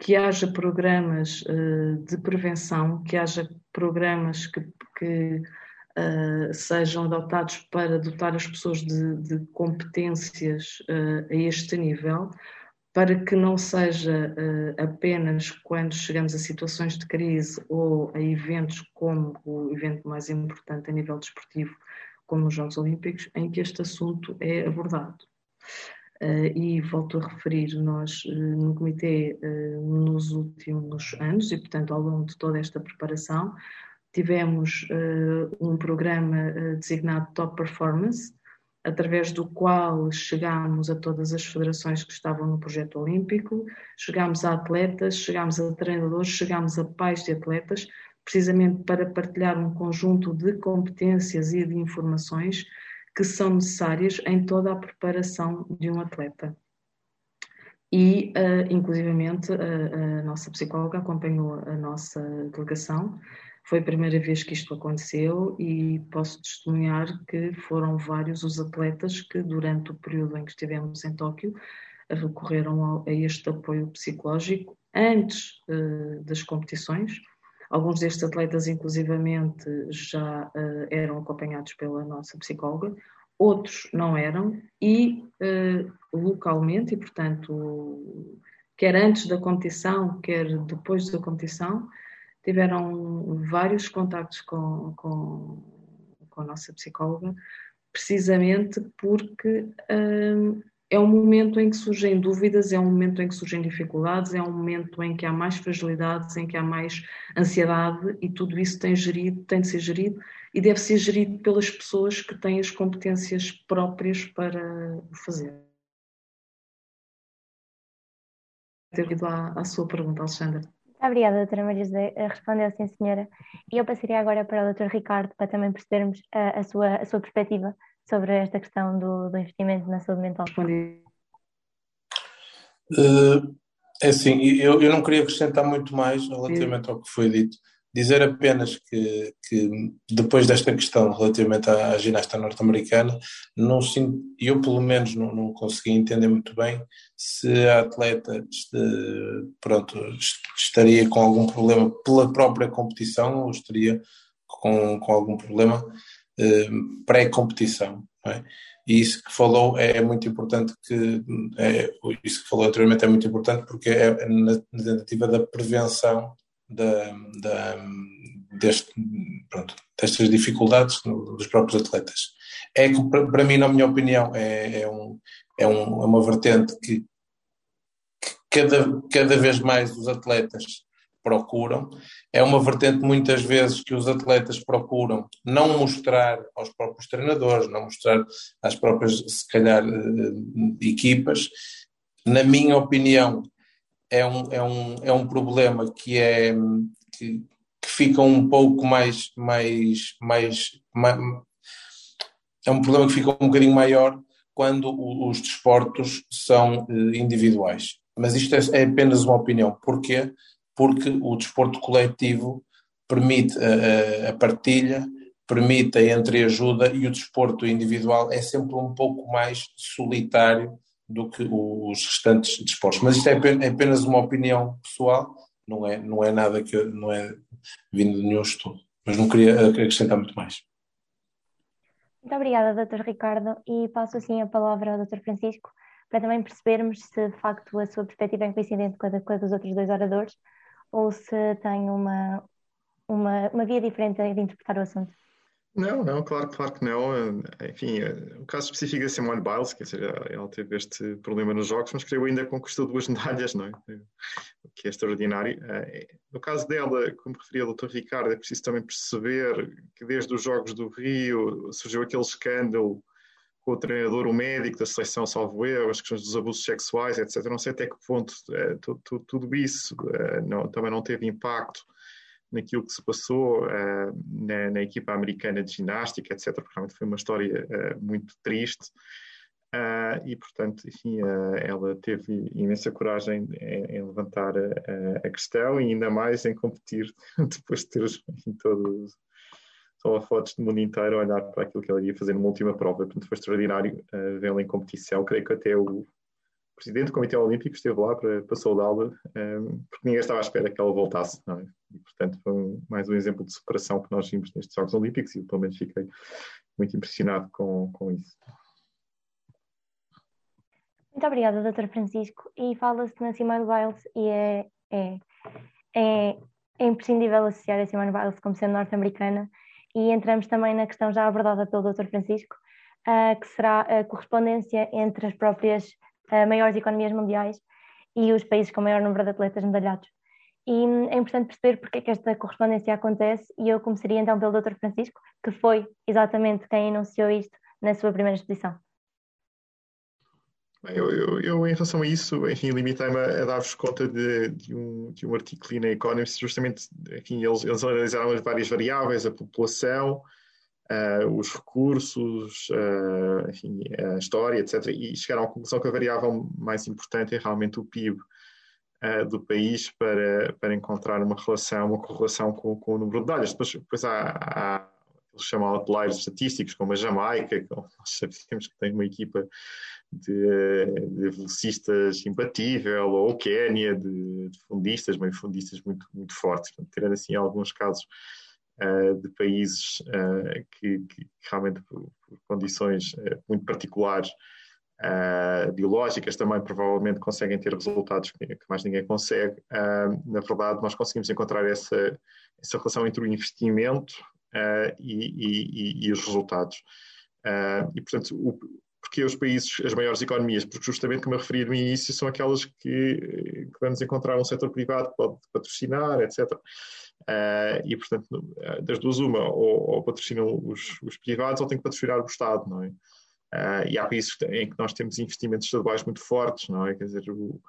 que haja programas uh, de prevenção, que haja programas que, que uh, sejam adotados para dotar as pessoas de, de competências uh, a este nível, para que não seja apenas quando chegamos a situações de crise ou a eventos como o evento mais importante a nível desportivo, como nos Jogos Olímpicos, em que este assunto é abordado. Uh, e volto a referir, nós uh, no Comitê, uh, nos últimos anos, e portanto ao longo de toda esta preparação, tivemos um programa designado Top Performance, através do qual chegámos a todas as federações que estavam no projeto olímpico, chegámos a atletas, chegámos a treinadores, chegámos a pais de atletas, precisamente para partilhar um conjunto de competências e de informações que são necessárias em toda a preparação de um atleta. E, uh, inclusivamente, a, a nossa psicóloga acompanhou a nossa delegação. Foi a primeira vez que isto aconteceu e posso testemunhar que foram vários os atletas que, durante o período em que estivemos em Tóquio, recorreram a este apoio psicológico antes uh, das competições. Alguns destes atletas, inclusivamente, já uh, eram acompanhados pela nossa psicóloga, outros não eram, e uh, localmente, e portanto, quer antes da competição, quer depois da competição, tiveram vários contactos com, com, com a nossa psicóloga, precisamente porque uh, é um momento em que surgem dúvidas, é um momento em que surgem dificuldades, é um momento em que há mais fragilidades, em que há mais ansiedade e tudo isso tem, gerido, tem de ser gerido e deve ser gerido pelas pessoas que têm as competências próprias para o fazer. Devido à, à sua pergunta, Alexandra. Obrigada, doutora Maria José. Respondeu sim, senhora. E eu passaria agora para o doutor Ricardo para também percebermos a, a, sua, a sua perspectiva sobre esta questão do, do investimento na saúde mental? Uh, é assim, eu, eu não queria acrescentar muito mais relativamente ao que foi dito, Dizer apenas que, que, depois desta questão relativamente à, à ginasta norte-americana, não eu pelo menos não, não, consegui entender muito bem se a atleta este, pronto, estaria com algum problema pela própria competição ou estaria com, com algum problema eh, pré-competição. É? E isso que falou é, é muito importante que é, isso que falou anteriormente é muito importante porque é na, na tentativa da prevenção da, da, deste, pronto, destas dificuldades dos próprios atletas. É que, para mim, na minha opinião, é, é, um, é, um, é uma vertente que, que, cada, cada vez mais os atletas procuram. É uma vertente, muitas vezes, que os atletas procuram não mostrar aos próprios treinadores, não mostrar às próprias, se calhar, eh, equipas. Na minha opinião, é um, é um, é um problema que é que, que fica um pouco mais, mais, mais, mais, é um problema que fica um bocadinho maior quando os desportos são eh, individuais. Mas isto é, é apenas uma opinião. Porquê? Porque o desporto coletivo permite a, a partilha, permite a entreajuda e o desporto individual é sempre um pouco mais solitário do que os restantes desportos. Mas isto é, é apenas uma opinião pessoal, não é, não é nada que não é vindo de nenhum estudo. Mas não queria acrescentar muito mais. Muito obrigada, Dr. Ricardo, e passo assim a palavra ao Dr. Francisco para também percebermos se de facto a sua perspectiva é coincidente com a, com a dos outros dois oradores ou se tem uma, uma, uma via diferente de interpretar o assunto. Não, não, claro, claro que não. Enfim, o caso específico da Simone Biles, quer dizer, ela teve este problema nos jogos, mas creio ainda conquistou duas medalhas, não é? O que é extraordinário. Eh, no caso dela, como referia o Dr. Ricardo, é preciso também perceber que desde os Jogos do Rio surgiu aquele escândalo com o treinador, o médico da seleção, salvo eu, as questões dos abusos sexuais, etc. Não sei até que ponto é, tudo, isso não, também não teve impacto naquilo que se passou uh, na, na, equipa americana de ginástica, etc., porque realmente foi uma história uh, muito triste. Uh, e, portanto, enfim, ela teve imensa coragem em, em levantar a, questão e ainda mais em competir depois de ter enfim, todos só fotos do mundo inteiro a olhar para aquilo que ela ia fazer numa última prova. Portanto, foi extraordinário vê-la em competição. Creio que até o presidente do Comitê Olímpico esteve lá para, para saudá-la, um, porque ninguém estava à espera que ela voltasse. É? E, portanto, foi mais um exemplo de superação que nós vimos nestes Jogos Olímpicos e, pelo menos, fiquei muito impressionado com, com isso. Muito obrigada, Dr. Francisco. E fala-se na Simone Biles e é, é, é, é imprescindível associar a Simone Biles como sendo norte-americana e entramos também na questão já abordada pelo Dr. Francisco, uh, que será a correspondência entre as próprias uh, maiores economias mundiais e os países com maior número de atletas medalhados. E hum, é importante perceber porque é que esta correspondência acontece e eu começaria então pelo Dr. Francisco, que foi exatamente quem enunciou isto na sua primeira exposição. Eu, eu, eu, em relação a isso, enfim, limitei-me a, a dar-vos conta de, de, um, de um artigo ali na Economist, justamente, enfim, eles, eles analisaram as várias variáveis, a população, uh, os recursos, uh, enfim, a história, etc. E chegaram à conclusão que a variável mais importante é realmente o PIB uh, do país para, para encontrar uma relação, uma correlação com, com o número de medalhas. Depois, depois há, há eles chamam outliers estatísticos, como a Jamaica, que nós sabemos que tem uma equipa de, de velocistas imbatível, ou o Quénia, de, de, fundistas, meio fundistas muito, muito fortes. Tirando assim alguns casos de países uh, que, que, realmente, por, condições uh, muito particulares, biológicas, também provavelmente conseguem ter resultados que, que mais ninguém consegue. na verdade, nós conseguimos encontrar essa, essa relação entre o investimento e, e, e, os resultados. e, portanto, o, porque os países, as maiores economias, porque justamente como eu referi no início, são aquelas que, que vamos encontrar um setor privado que pode patrocinar, etc. Uh, e, portanto, eh, das duas, uma, ou, ou patrocinam os, os, privados ou tem que patrocinar o Estado, não é? Uh, e há países em que nós temos investimentos estaduais muito fortes, não é? Quer dizer, o,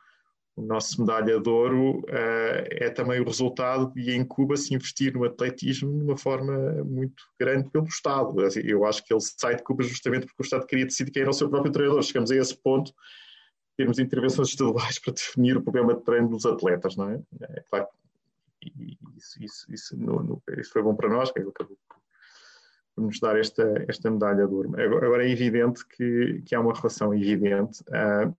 o nosso medalha de ouro uh, é também o resultado e em Cuba se investir no atletismo de uma forma muito grande pelo Estado. Eu acho que ele sai de Cuba justamente porque o Estado queria decidir quem era o seu próprio treinador. Chegamos a esse ponto, termos intervenções estaduais para definir o problema de treino dos atletas, não é? É claro e isso, isso, isso, no, no, isso foi bom para nós, que acabou por nos dar esta, esta medalha de ouro. Agora, é evidente que, que há uma relação evidente uh,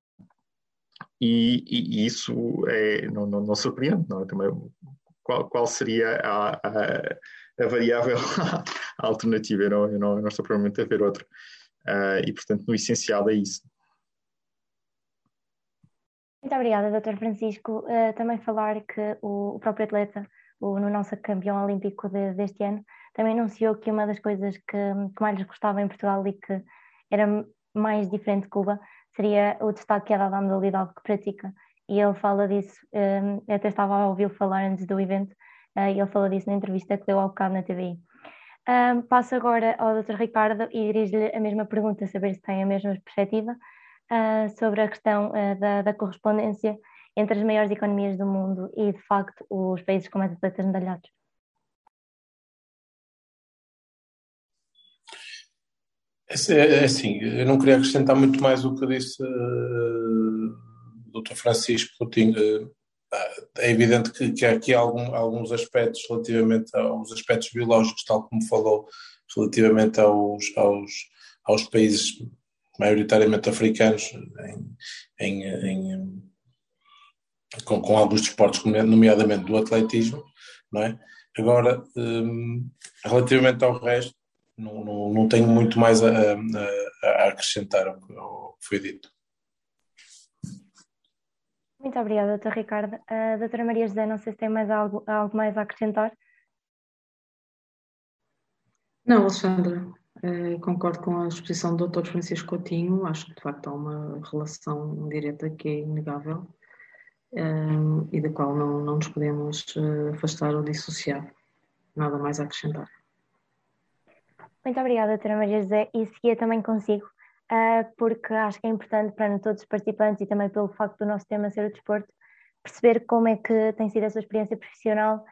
e, e, isso é, não, não, não surpreende. Não, é? também, qual, qual seria a, a, a variável a alternativa? Eu não, eu não, eu não estou provavelmente a ver outra. Uh, e, portanto, no essencial é isso. Muito obrigada, Dr. Francisco. Uh, também falar que o, o próprio atleta, o, no nosso campeão olímpico de, deste ano, também anunciou que uma das coisas que, que mais lhes gostava em Portugal e que era mais diferente de Cuba seria o destaque que é dado à modalidade que pratica. E ele fala disso, um, eh, até estava a ouvi-lo falar antes do evento, uh, e ele falou disso na entrevista que deu ao bocado na TVI. Um, passo agora ao Dr. Ricardo e dirijo-lhe a mesma pergunta, saber se tem a mesma perspectiva uh, sobre a questão uh, da, da, correspondência entre as maiores economias do mundo e, de facto, os países com mais atletas medalhados. É, é assim, eu não queria acrescentar muito mais o que disse uh, o Dr. Francisco Coutinho. É evidente que, que há aqui algum, alguns aspectos relativamente aos aspectos biológicos, tal como falou, relativamente aos, aos, aos países maioritariamente africanos, em, em, em, com, com alguns desportos, nomeadamente do atletismo, não é? Agora, um, relativamente ao resto, não, não, não tenho muito mais a, a, a acrescentar ao que foi dito. Muito obrigada, Dr. Ricardo. Uh, doutora Maria José, não sei se tem mais algo, algo mais a acrescentar. Não, Alexandra, uh, concordo com a exposição do Dr. Francisco Coutinho. Acho que de facto há uma relação direta que é inegável uh, e da qual não, não nos podemos afastar ou dissociar. Nada mais a acrescentar. Muito obrigada, doutora Maria José, e seguia também consigo, porque acho que é importante para todos os participantes e também pelo facto do nosso tema ser o desporto, perceber como é que tem sido a sua experiência profissional,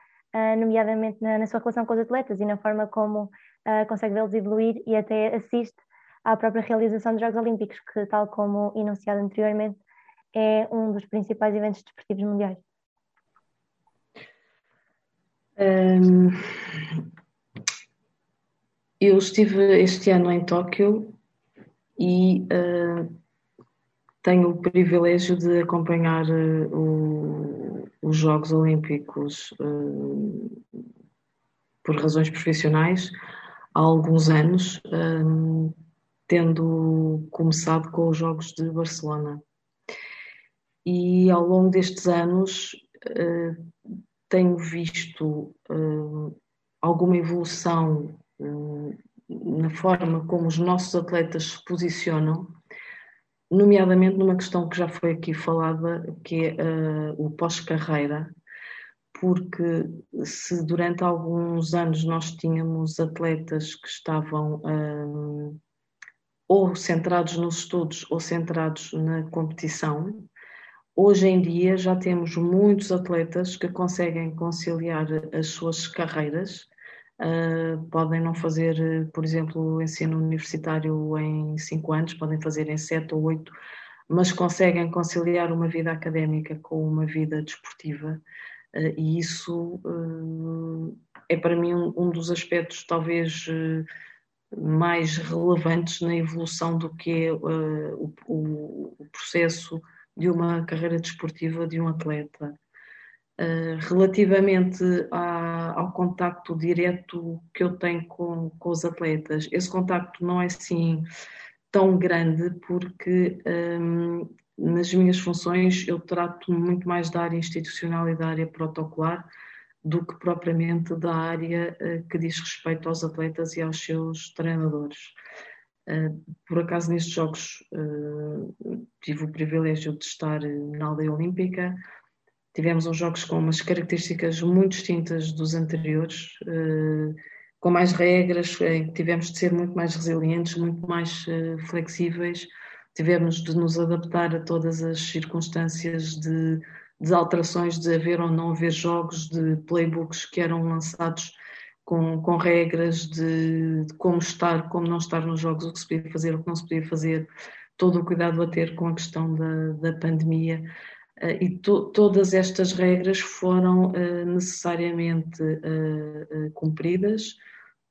nomeadamente na, na, sua relação com os atletas e na forma como uh, consegue vê-los evoluir e até assiste à própria realização dos Jogos Olímpicos, que, tal como enunciado anteriormente, é um dos principais eventos desportivos mundiais. Um, eu estive este ano em Tóquio e uh, tenho o privilégio de acompanhar uh, o, os Jogos Olímpicos uh, por razões profissionais há alguns anos, tendo começado com os Jogos de Barcelona. E ao longo destes anos tenho visto alguma evolução na forma como os nossos atletas se posicionam, nomeadamente numa questão que já foi aqui falada, que é uh, o pós-carreira, porque se durante alguns anos nós tínhamos atletas que estavam uh, ou centrados nos estudos ou centrados na competição, hoje em dia já temos muitos atletas que conseguem conciliar as suas carreiras Uh, podem não fazer, por exemplo, o ensino universitário em cinco anos, podem fazer em sete ou oito, mas conseguem conciliar uma vida académica com uma vida desportiva. Uh, e isso uh, é para mim um, dos aspectos talvez mais relevantes na evolução do que é o, processo de uma carreira desportiva de um atleta. Eh, relativamente ao contacto direto que eu tenho com, com os atletas, esse contacto não é assim tão grande porque um, nas minhas funções eu trato muito mais da área institucional e da área protocolar do que propriamente da área uh, que diz respeito aos atletas e aos seus treinadores. Uh, por acaso, nestes Jogos, uh, tive o privilégio de estar na aldeia olímpica, Tivemos uns jogos com umas características muito distintas dos anteriores, eh, com mais regras, tivemos de ser muito mais resilientes, muito mais eh, flexíveis, tivemos de nos adaptar a todas as circunstâncias de, de alterações, de haver ou não haver jogos, de playbooks que eram lançados com, com regras de, de, como estar, como não estar nos jogos, o que se podia fazer, o que não se podia fazer, todo o cuidado a ter com a questão da, da pandemia. e to todas estas regras foram necessariamente cumpridas.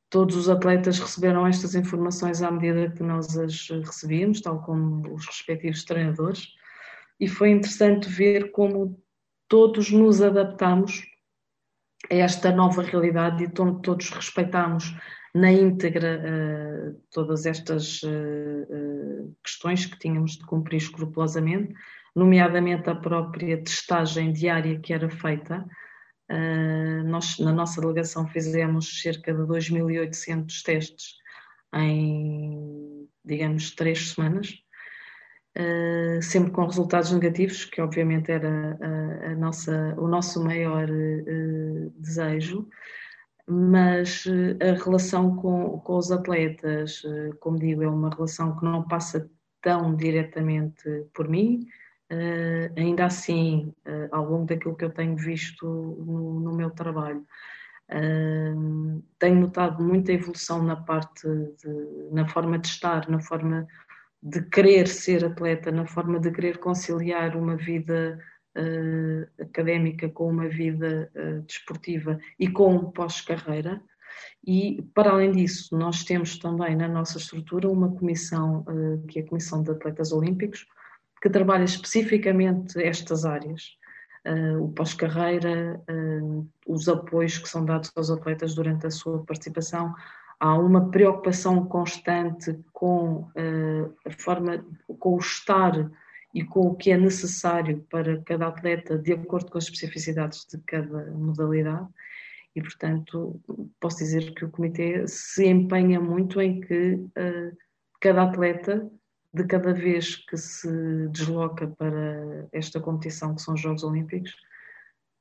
Todos os atletas receberam estas informações à medida que nós as recebíamos, tal como os respectivos treinadores, e foi interessante ver como todos nos adaptamos a esta nova realidade e todos respeitamos na íntegra uh, todas estas uh, questões que tínhamos de cumprir escrupulosamente, nomeadamente a própria testagem diária que era feita. Nós, na nossa delegação, fizemos cerca de 2.800 testes em, digamos, três semanas. Uh, sempre com resultados negativos, que obviamente era a, a nossa, o nosso maior uh, desejo, mas a relação com, com os atletas, como digo, é uma relação que não passa tão diretamente por mim, ainda assim, ao longo daquilo que eu tenho visto no, no meu trabalho, tenho notado muita evolução na parte, de, na forma de estar, na forma de querer ser atleta, na forma de querer conciliar uma vida uh, académica com uma vida uh, desportiva e com pós-carreira. E, para além disso, nós temos também na nossa estrutura uma comissão, uh, que é a Comissão de Atletas Olímpicos, que trabalha especificamente estas áreas. Uh, o pós-carreira, uh, os apoios que são dados aos atletas durante a sua participação, há uma preocupação constante com uh, a forma, com o estar e com o que é necessário para cada atleta, de acordo com as especificidades de cada modalidade. E, portanto, posso dizer que o comitê se empenha muito em que cada atleta, de cada vez que se desloca para esta competição, que são os Jogos Olímpicos,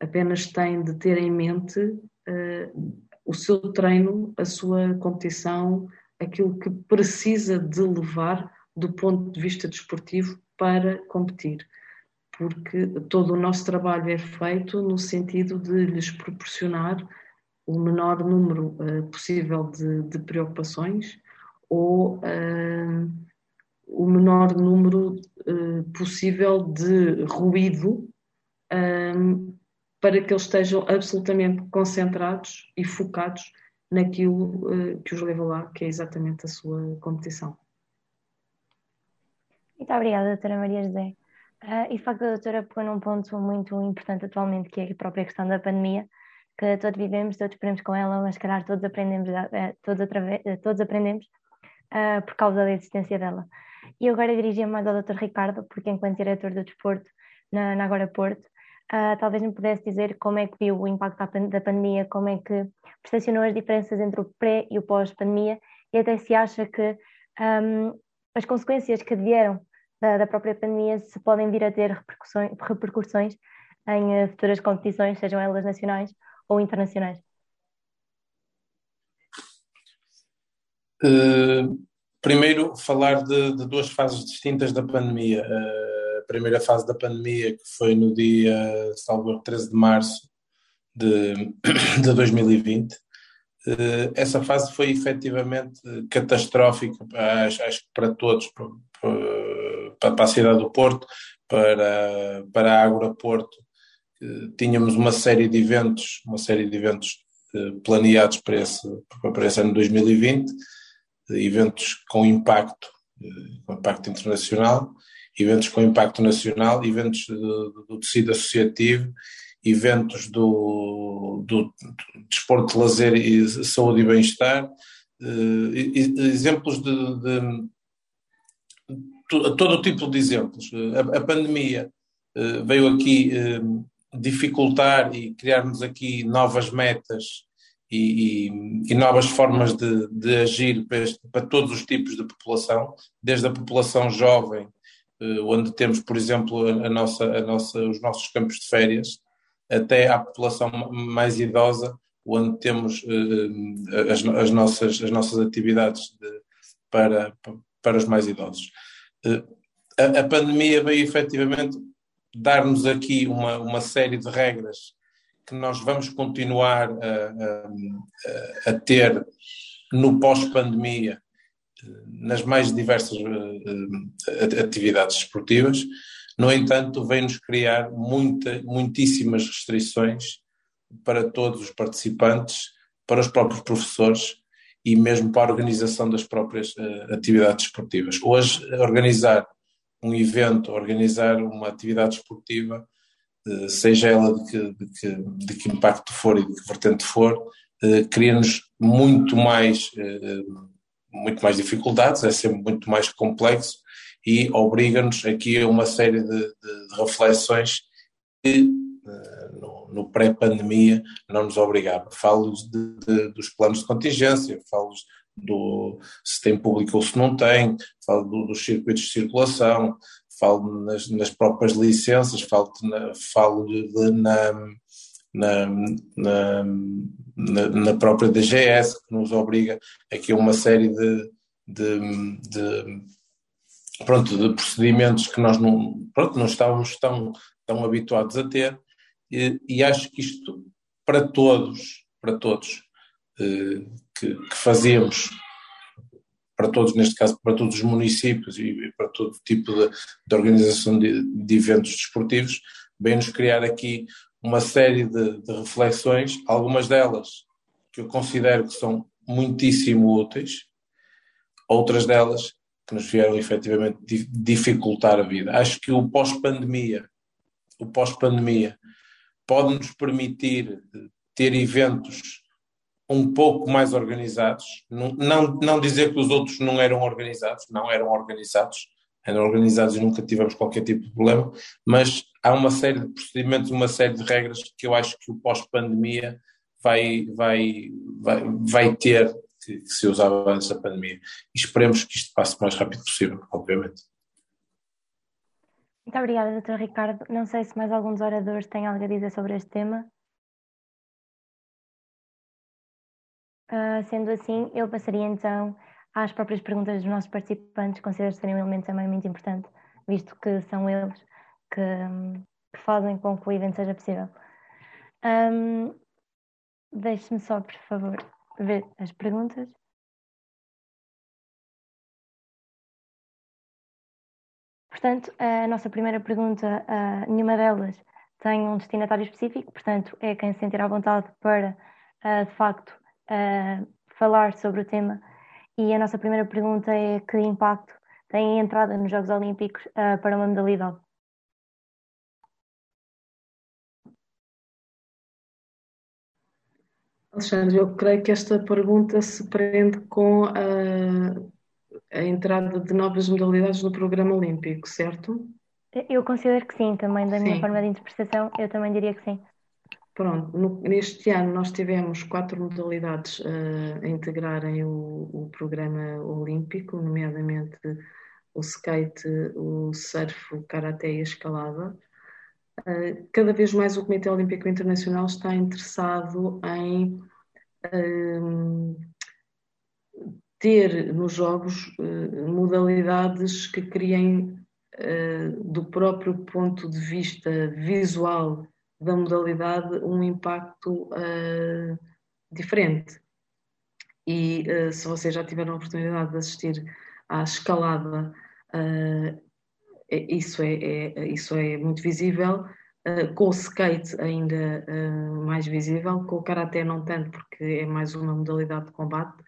apenas tem de ter em mente uh, o seu treino, a sua competição, aquilo que precisa de levar do ponto de vista desportivo para competir. Porque todo o nosso trabalho é feito no sentido de lhes proporcionar o menor número uh, possível de, de, preocupações ou uh, o menor número uh, possível de ruído para que eles estejam absolutamente concentrados e focados naquilo uh, que os leva lá, que é exatamente a sua competição. Muito obrigada, doutora Maria José. Uh, e de facto a doutora põe num ponto muito importante atualmente, que é a própria questão da pandemia, que todos vivemos, todos esperamos com ela, mas calhar todos aprendemos, uh, todos, todos aprendemos uh, por causa da existência dela. E agora dirigia-me ao doutor Ricardo, porque enquanto diretor do desporto na, na Agora Porto, Uh, talvez me pudesse dizer como é que viu o impacto da pandemia, como é que percepcionou as diferenças entre o pré e o pós-pandemia e até se acha que um, as consequências que vieram da, da, própria pandemia se podem vir a ter repercussões, repercussões em uh, futuras competições, sejam elas nacionais ou internacionais. Uh, primeiro, falar de, de, duas fases distintas da pandemia. Uh, primeira fase da pandemia, que foi no dia, salvo 13 de março de, de 2020, eh, essa fase foi efetivamente catastrófica, acho, acho que para todos, para, para, a cidade do Porto, para, para a Ágora Porto. Tínhamos uma série de eventos, uma série de eventos eh, planeados para esse, para esse ano 2020, eventos com impacto, eh, com impacto internacional, eventos com impacto nacional, eventos do, do tecido associativo, eventos do, do, desporto de lazer e saúde e bem-estar, uh, exemplos de, de, todo o tipo de exemplos. A, a pandemia veio aqui dificultar e criar-nos aqui novas metas e, e, e, novas formas de, de agir para, este, para, todos os tipos de população, desde a população jovem eh, onde temos, por exemplo, a nossa, a nossa, os nossos campos de férias, até à população mais idosa, onde temos uh, as, as, nossas, as nossas atividades de, para, para os mais idosos. Uh, a, a, pandemia veio efetivamente dar-nos aqui uma, uma série de regras que nós vamos continuar a, a, a ter no pós-pandemia nas mais diversas atividades esportivas, No entanto, vem-nos criar muita, muitíssimas restrições para todos os participantes, para os próprios professores e mesmo para a organização das próprias atividades esportivas. Hoje, organizar um evento, organizar uma atividade esportiva, seja ela de que, de, que, de que, impacto for e de que vertente for, uh, cria-nos muito mais, muito mais dificuldades, é sempre muito mais complexo e obriga-nos aqui a uma série de, de, de reflexões que no, no pré-pandemia não nos obrigava. Falo de, de, dos planos de contingência, falo do se tem público ou se não tem, falo do, dos circuitos de circulação, falo nas, nas próprias licenças, falo, na, falo de, na, na, na, na, própria DGS, que nos obriga aqui a uma série de, de, de, pronto, de procedimentos que nós não, pronto, não estávamos tão, tão habituados a ter. E, e acho que isto, para todos, para todos eh, que, que fazemos, para todos, neste caso, para todos os municípios e para todo tipo de, de organização de, de, eventos desportivos, vem-nos criar aqui uma série de, de reflexões, algumas delas que eu considero que são muitíssimo úteis, outras delas que nos vieram efetivamente dificultar a vida. Acho que o pós-pandemia, o pós-pandemia pode nos permitir ter eventos um pouco mais organizados, não, não, não dizer que os outros não eram organizados, não eram organizados, eram organizados e nunca tivemos qualquer tipo de problema, mas há uma série de procedimentos, uma série de regras que eu acho que o pós-pandemia vai, vai, vai, vai ter que, que se usava antes da pandemia. E esperemos que isto passe o mais rápido possível, obviamente. Muito obrigada, Dr. Ricardo. Não sei se mais alguns oradores têm algo a dizer sobre este tema. Uh, sendo assim, eu passaria então às próprias perguntas dos nossos participantes, considero serem um elemento também muito importante, visto que são eles que, que fazem com que o evento seja possível. Um, Deixe-me só, por favor, ver as perguntas. Portanto, a nossa primeira pergunta, uh, nenhuma delas tem um destinatário específico, portanto, é quem se sentir à vontade para, uh, de facto, uh, falar sobre o tema. E a nossa primeira pergunta é: que impacto tem a entrada nos Jogos Olímpicos para uma modalidade? Alexandre, eu creio que esta pergunta se prende com a a entrada de novas modalidades no programa olímpico, certo? Eu considero que sim, também da minha sim. forma de interpretação, eu também diria que sim. Pronto, no, neste ano nós tivemos quatro modalidades uh, a integrarem o, o, programa olímpico, nomeadamente o skate, o surf, o karaté e a escalada. Uh, cada vez mais o Comitê Olímpico Internacional está interessado em uh, ter nos jogos modalidades que criem, do próprio ponto de vista visual da modalidade, um impacto eh, diferente. E se vocês já tiveram a oportunidade de assistir à escalada, é, isso, é, é, isso é muito visível. com o skate ainda mais visível, com o karaté não tanto, porque é mais uma modalidade de combate,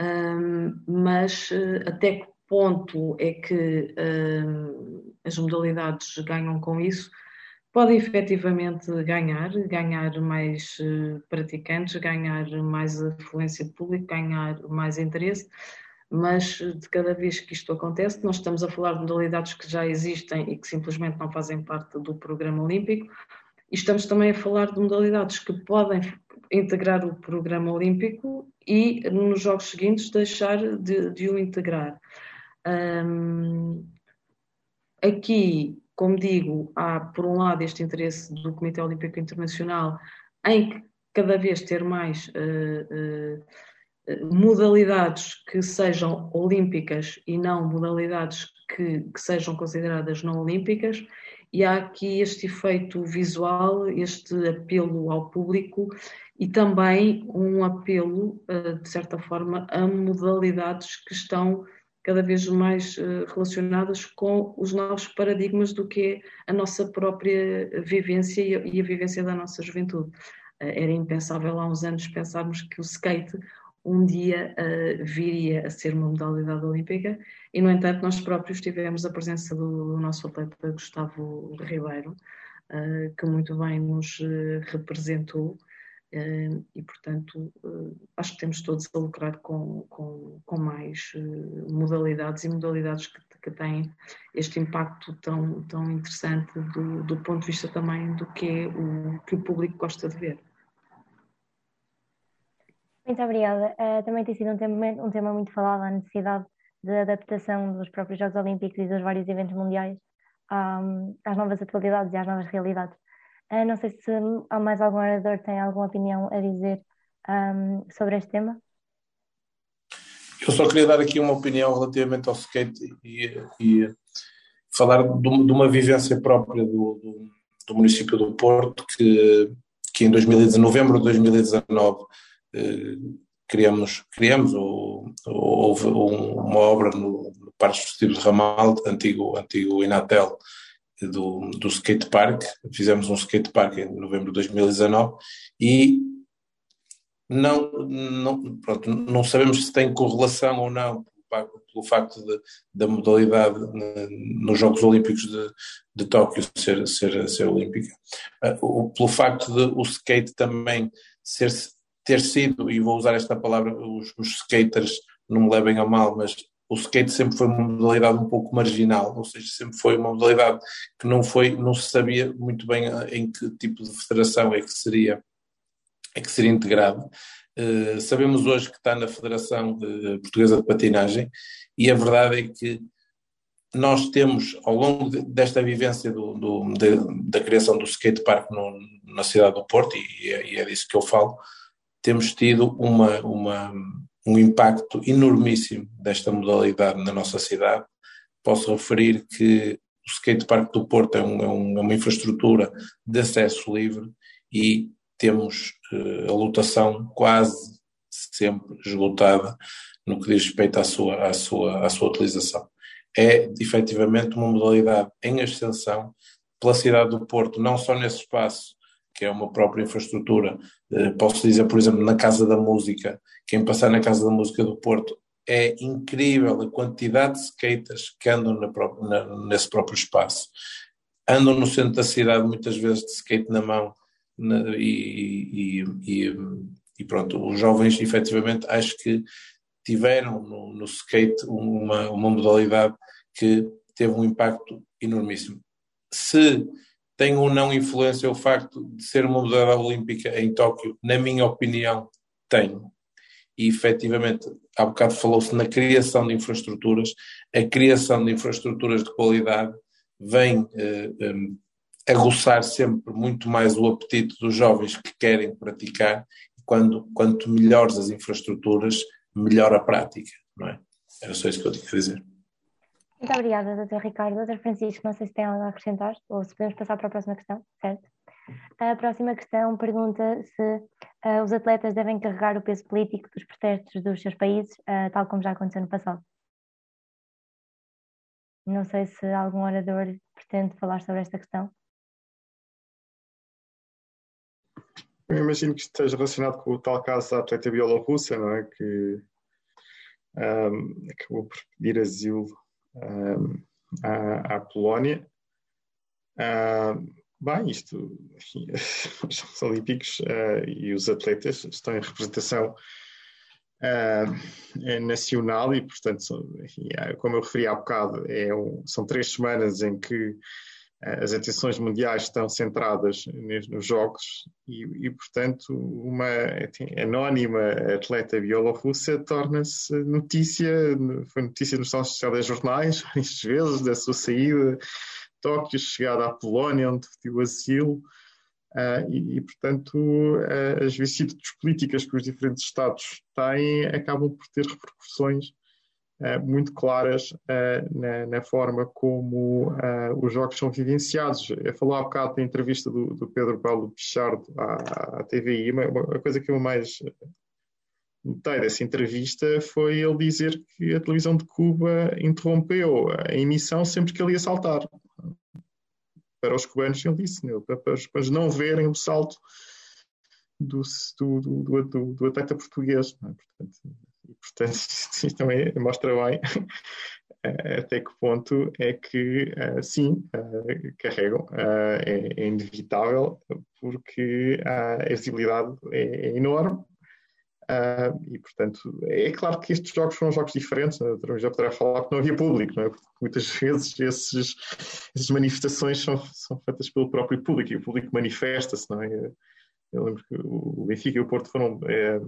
um, mas uh, até que ponto é que uh, as modalidades ganham com isso? Podem efetivamente ganhar, ganhar mais uh, praticantes, ganhar mais afluência de público, ganhar mais interesse, mas de cada vez que isto acontece, nós estamos a falar de modalidades que já existem e que simplesmente não fazem parte do programa olímpico, e estamos também a falar de modalidades que podem integrar o programa olímpico e nos jogos seguintes deixar de, de o integrar. Um, aqui, como digo, há por um lado este interesse do Comitê Olímpico Internacional em cada vez ter mais uh, uh, modalidades que sejam olímpicas e não modalidades que, que sejam consideradas não olímpicas, e há aqui este efeito visual, este apelo ao público e também um apelo, de certa forma, a modalidades que estão cada vez mais relacionadas com os novos paradigmas do que é a nossa própria vivência e a vivência da nossa juventude. Era impensável há uns anos pensarmos que o skate um dia uh, viria a ser uma modalidade olímpica e, no entanto, nós próprios tivemos a presença do, nosso atleta Gustavo Ribeiro, que muito bem nos representou e, portanto, acho que temos todos a lucrar com, com, com mais modalidades e modalidades que, que têm este impacto tão, tão interessante do, do ponto de vista também do que é o que o público gosta de ver. Muito obrigada. Uh, também tem sido um tema, um tema muito falado, a necessidade de adaptação dos próprios Jogos Olímpicos e dos vários eventos mundiais um, às novas atualidades e às novas realidades. Uh, não sei se mais algum orador tem alguma opinião a dizer um, sobre este tema. Eu só queria dar aqui uma opinião relativamente ao skate e, e falar de, de, uma vivência própria do, do, do, município do Porto, que, que em 2019, novembro de 2019 eh, criamos, criamos ou, houve uma obra no, no Parque Esportivo de Ramal, antigo, antigo Inatel, do, do skate park. Fizemos um skate park em novembro de 2019 e não, não, pronto, não sabemos se tem correlação ou não pelo facto de, da modalidade nos Jogos Olímpicos de, de Tóquio ser, ser, ser olímpica, eh, pelo facto de o skate também ser ter sido, e vou usar esta palavra, os, os skaters não me levem a mal, mas o skate sempre foi uma modalidade um pouco marginal, ou seja, sempre foi uma modalidade que não foi, não se sabia muito bem em que tipo de federação é que seria, é que seria integrado. Uh, sabemos hoje que está na Federação de, Portuguesa de Patinagem e a verdade é que nós temos, ao longo de, desta vivência do, do, de, da criação do skatepark no, na cidade do Porto, e é, e é disso que eu falo, temos tido uma, uma, um impacto enormíssimo desta modalidade na nossa cidade. Posso referir que o skatepark do Porto é, um, é, um, é, uma infraestrutura de acesso livre e temos uh, a lotação quase sempre esgotada no que diz respeito à sua, à sua, à sua utilização. É efetivamente uma modalidade em ascensão pela cidade do Porto, não só nesse espaço que é uma própria infraestrutura. Eh, posso dizer, por exemplo, na Casa da Música, quem passar na Casa da Música do Porto, é incrível a quantidade de skaters que andam na na, nesse próprio espaço. Andam no centro da cidade muitas vezes de skate na mão na, e, e, e, e, pronto, os jovens efetivamente acho que tiveram no, no skate uma, uma modalidade que teve um impacto enormíssimo. Se tem ou não influência o facto de ser uma modalidade olímpica em Tóquio? Na minha opinião, tem. E efetivamente, há bocado falou-se na criação de infraestruturas. A criação de infraestruturas de qualidade vem eh, eh, aguçar sempre muito mais o apetite dos jovens que querem praticar. Quando, quanto melhores as infraestruturas, melhor a prática, não é? Era só isso que eu tinha a dizer. Muito obrigada, Dr. Ricardo. Dr. Francisco, não sei se tem algo a acrescentar ou se podemos passar para a próxima questão, certo? A próxima questão pergunta se uh, os atletas devem carregar o peso político dos protestos dos seus países, uh, tal como já aconteceu no passado. Não sei se algum orador pretende falar sobre esta questão. Eu imagino que esteja relacionado com o tal caso da atleta bielorrussa, não é? Que um, acabou por pedir asilo à, à, Polónia. bem, isto, os Jogos Olímpicos uh, e os atletas estão em representação uh, nacional e, portanto, enfim, como eu referi há bocado, é um, são três semanas em que as atenções mundiais estão centradas nos jogos e, e portanto, uma anónima atleta bielorrussa torna-se notícia, foi notícia nos telejornais várias vezes da sua saída de Tóquio, chegada à Polónia, onde pediu asilo. Uh, e, e, portanto, uh, as vicissitudes políticas que os diferentes Estados têm acabam por ter repercussões muito claras eh, na, na, forma como eh, os jogos são vivenciados. Eu falou há bocado da entrevista do, do Pedro Paulo Pichardo à, à TVI, uma, uma, coisa que eu mais notei dessa entrevista foi ele dizer que a televisão de Cuba interrompeu a emissão sempre que ele ia saltar. Para os cubanos, ele disse, né, para os cubanos não verem o salto do, do, do, do, do atleta português. É? Portanto, e, portanto, isto também mostra bem até que ponto é que, sim, carregam, é, é inevitável, porque a visibilidade é, é enorme Uh, e, portanto, é claro que estes jogos foram jogos diferentes. Né? Já poderá falar que não havia público, não é? Porque muitas vezes esses, essas manifestações são, são feitas pelo próprio público e o público manifesta-se, não é? Eu lembro que o Benfica e o Porto foram é,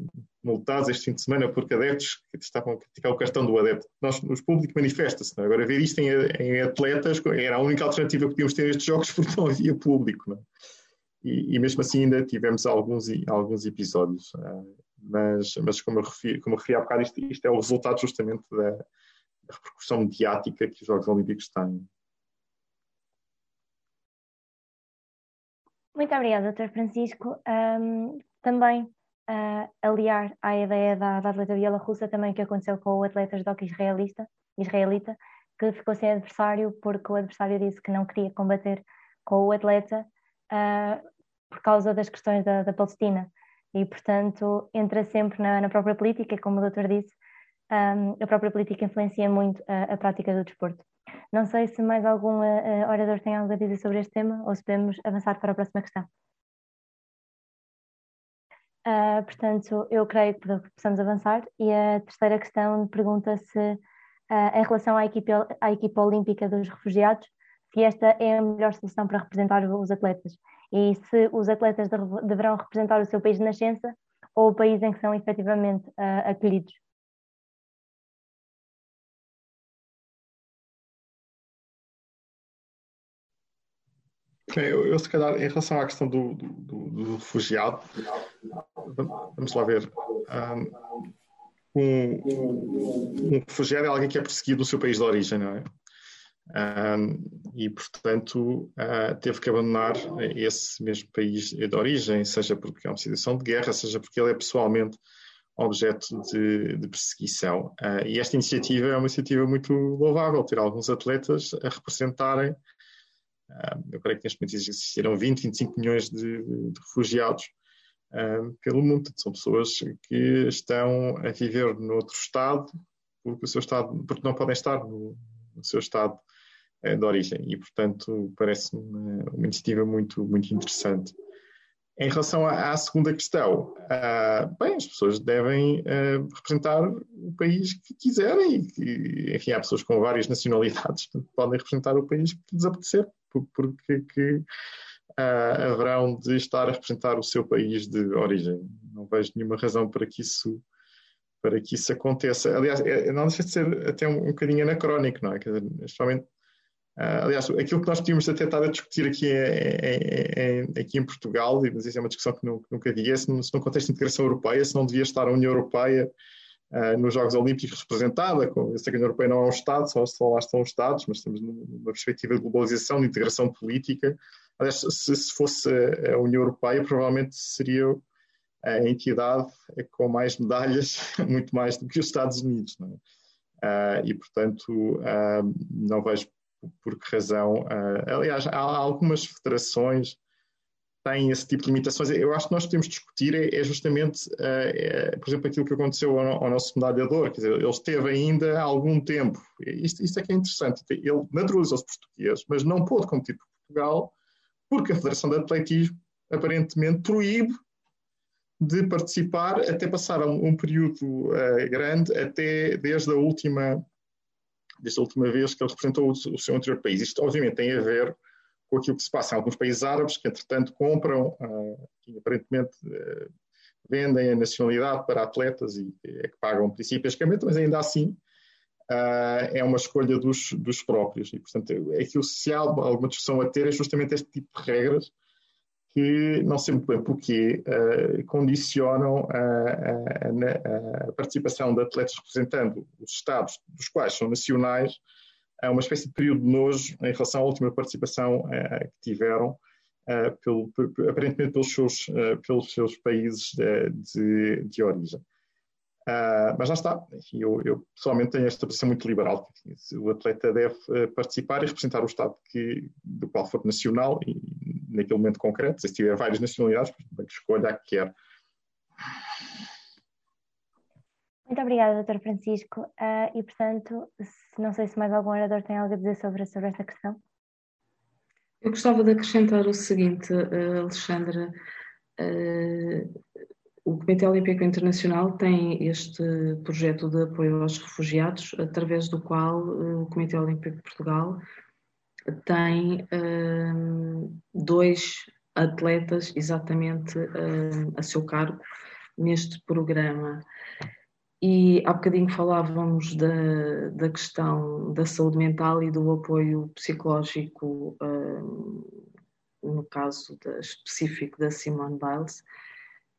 multados este fim de semana porque adeptos que estavam a criticar o cartão do adepto. Nós, os públicos manifesta-se. É? Agora, ver isto em, em, atletas era a única alternativa que podíamos ter nestes jogos porque não havia público. Não é? e, e, mesmo assim ainda tivemos alguns, alguns episódios. Uh, mas, mas como, eu referi, como eu referi há bocado, isto, isto é o resultado justamente da, da, repercussão mediática que os Jogos Olímpicos têm. Muito obrigada, Dr. Francisco. Um, também uh, aliar à ideia da, da atleta bielorrussa também que aconteceu com o atleta judoca israelita, israelita, que ficou sem adversário porque o adversário disse que não queria combater com o atleta uh, por causa das questões da, da Palestina e, portanto, entra sempre na, na própria política, como o doutor disse, um, a própria política influencia muito a, a, prática do desporto. Não sei se mais algum uh, orador tem algo a dizer sobre este tema ou se podemos avançar para a próxima questão. Uh, portanto, eu creio que possamos avançar. E a terceira questão pergunta se, uh, em relação à equipe, à olímpica dos refugiados, se esta é a melhor solução para representar os atletas e se os atletas deverão representar o seu país de nascença ou o país em que são efetivamente uh, acolhidos. Eu, eu, se calhar, em relação à questão do, do, do refugiado, vamos lá ver. Um, um, refugiado é alguém que é perseguido no seu país de origem, não é? Um, e, portanto, uh, teve que abandonar esse mesmo país de origem, seja porque é uma situação de guerra, seja porque ele é pessoalmente objeto de, de perseguição. Uh, e esta iniciativa é uma iniciativa muito louvável, ter alguns atletas a representarem. Uh, eu creio que neste momento existiram 20, 25 milhões de, de refugiados pelo mundo. São pessoas que estão a viver noutro Estado, porque, o seu estado, porque não podem estar no, no seu Estado eh, de origem e, portanto, parece-me uma, uma, iniciativa muito, muito interessante. Em relação à, à segunda questão, uh, bem, as pessoas devem uh, representar o país que quiserem e, enfim, há pessoas com várias nacionalidades que podem representar o país que lhes apetecer, porque que uh, haverão de estar a representar o seu país de origem. Não vejo nenhuma razão para que isso para que isso aconteça. Aliás, é, não deixa de ser até um, um bocadinho anacrónico, não é? Quer dizer, Uh, aliás, aquilo que nós tínhamos até estado a discutir aqui, é, é, é, aqui em Portugal, mas isso é uma discussão que, nunca, nunca havia, se, se no contexto de integração europeia, se não devia estar a União Europeia uh, nos Jogos Olímpicos representada, com, eu sei que a União Europeia não é um Estado, só, só lá estão os Estados, mas estamos numa perspectiva de globalização, de integração política. Aliás, se, se fosse a União Europeia, provavelmente seria a entidade com mais medalhas, muito mais do que os Estados Unidos. Uh, e, portanto, uh, não vejo por que razão. Aliás, há algumas federações têm esse tipo de limitações. Eu acho que nós temos discutir é, é justamente, uh, é, por exemplo, aquilo que aconteceu ao, ao, nosso medalhador. Quer dizer, ele esteve ainda há algum tempo. Isto, isto é que é interessante. Ele naturalizou-se português, mas não pôde competir por Portugal porque a Federação de Atletismo aparentemente proíbe de participar até passar um, um período uh, grande, até desde a última desde a última vez que ele representou o, o seu anterior país. Isto, obviamente, tem a ver com aquilo que se passa em alguns países árabes, que, entretanto, compram uh, aparentemente, uh, vendem a nacionalidade para atletas e é que pagam principalmente, mas ainda assim uh, é uma escolha dos, dos próprios. E, portanto, aquilo se há alguma discussão a ter é justamente este tipo de regras que não sei muito bem porquê, uh, condicionam a, a, a, participação de atletas representando os Estados, dos quais são nacionais, a uma espécie de período de nojo em relação à última participação uh, que tiveram, uh, pelo, aparentemente pelos seus, pelos seus países de, de, origem. Uh, mas lá está, eu, eu, pessoalmente tenho esta posição muito liberal. O atleta deve participar e representar o Estado que, do qual for nacional e naquele momento concreto, se tiver várias nacionalidades, que escolha a que quer. Muito obrigada, Dr. Francisco. Uh, e, portanto, se, não sei se mais algum orador tem algo a dizer sobre, sobre esta questão. Eu gostava de acrescentar o seguinte, Alexandra. Uh, o Comitê Olímpico Internacional tem este projeto de apoio aos refugiados, através do qual eh, o Comitê Olímpico de Portugal tem dois atletas exatamente a seu cargo neste programa. E há bocadinho falávamos da, da questão da saúde mental e do apoio psicológico, um, no caso da, específico da Simone Biles.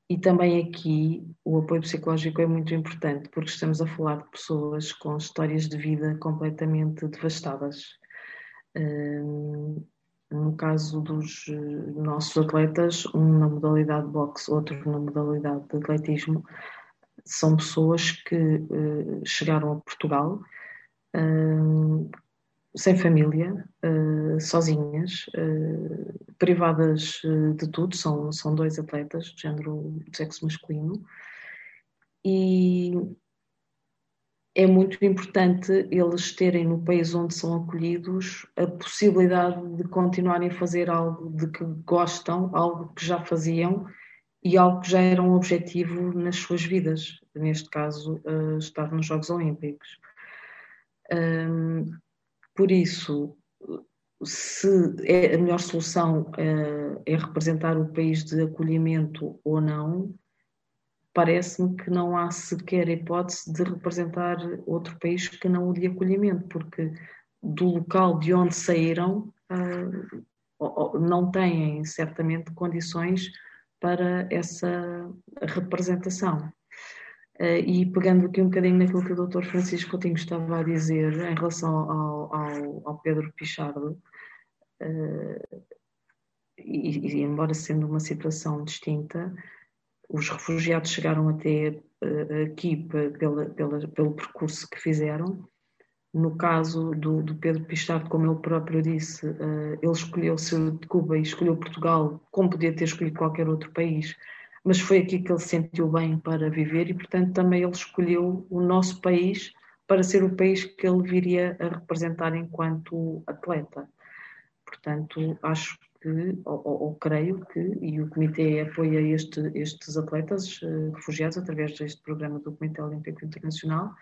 E também aqui o apoio psicológico é muito importante, porque estamos a falar de pessoas com histórias de vida completamente devastadas. Hum, no caso dos eh, nossos atletas, um na modalidade de boxe, outro na modalidade de atletismo, são pessoas que eh, chegaram a Portugal hum, sem família, uh, sozinhas, uh, privadas uh, de tudo, são, são dois atletas de género de sexo masculino, e é muito importante eles terem no país onde são acolhidos a possibilidade de continuarem a fazer algo de que gostam, algo que já faziam e algo que já era um objetivo nas suas vidas, neste caso, estar nos Jogos Olímpicos. Um, por isso, se é a melhor solução é, é representar o país de acolhimento ou não, parece-me que não há sequer hipótese de representar outro país que não o de acolhimento, porque do local de onde saíram uh, não têm certamente condições para essa representação. Uh, e pegando aqui um bocadinho naquilo que o Dr. Francisco Coutinho estava a dizer em relação ao, ao, ao Pedro Pichardo, uh, e, e, embora sendo uma situação distinta, os refugiados chegaram até uh, aqui pela, pela, pelo percurso que fizeram. No caso do, do Pedro Pichardo, como ele próprio disse, ele escolheu ser de Cuba e escolheu Portugal, como podia ter escolhido qualquer outro país, mas foi aqui que ele se sentiu bem para viver e, portanto, também ele escolheu o nosso país para ser o país que ele viria a representar enquanto atleta. Portanto, acho que, ou, ou, creio que, e o Comitê apoia este, estes atletas uh, refugiados através deste programa do Comitê Olímpico Internacional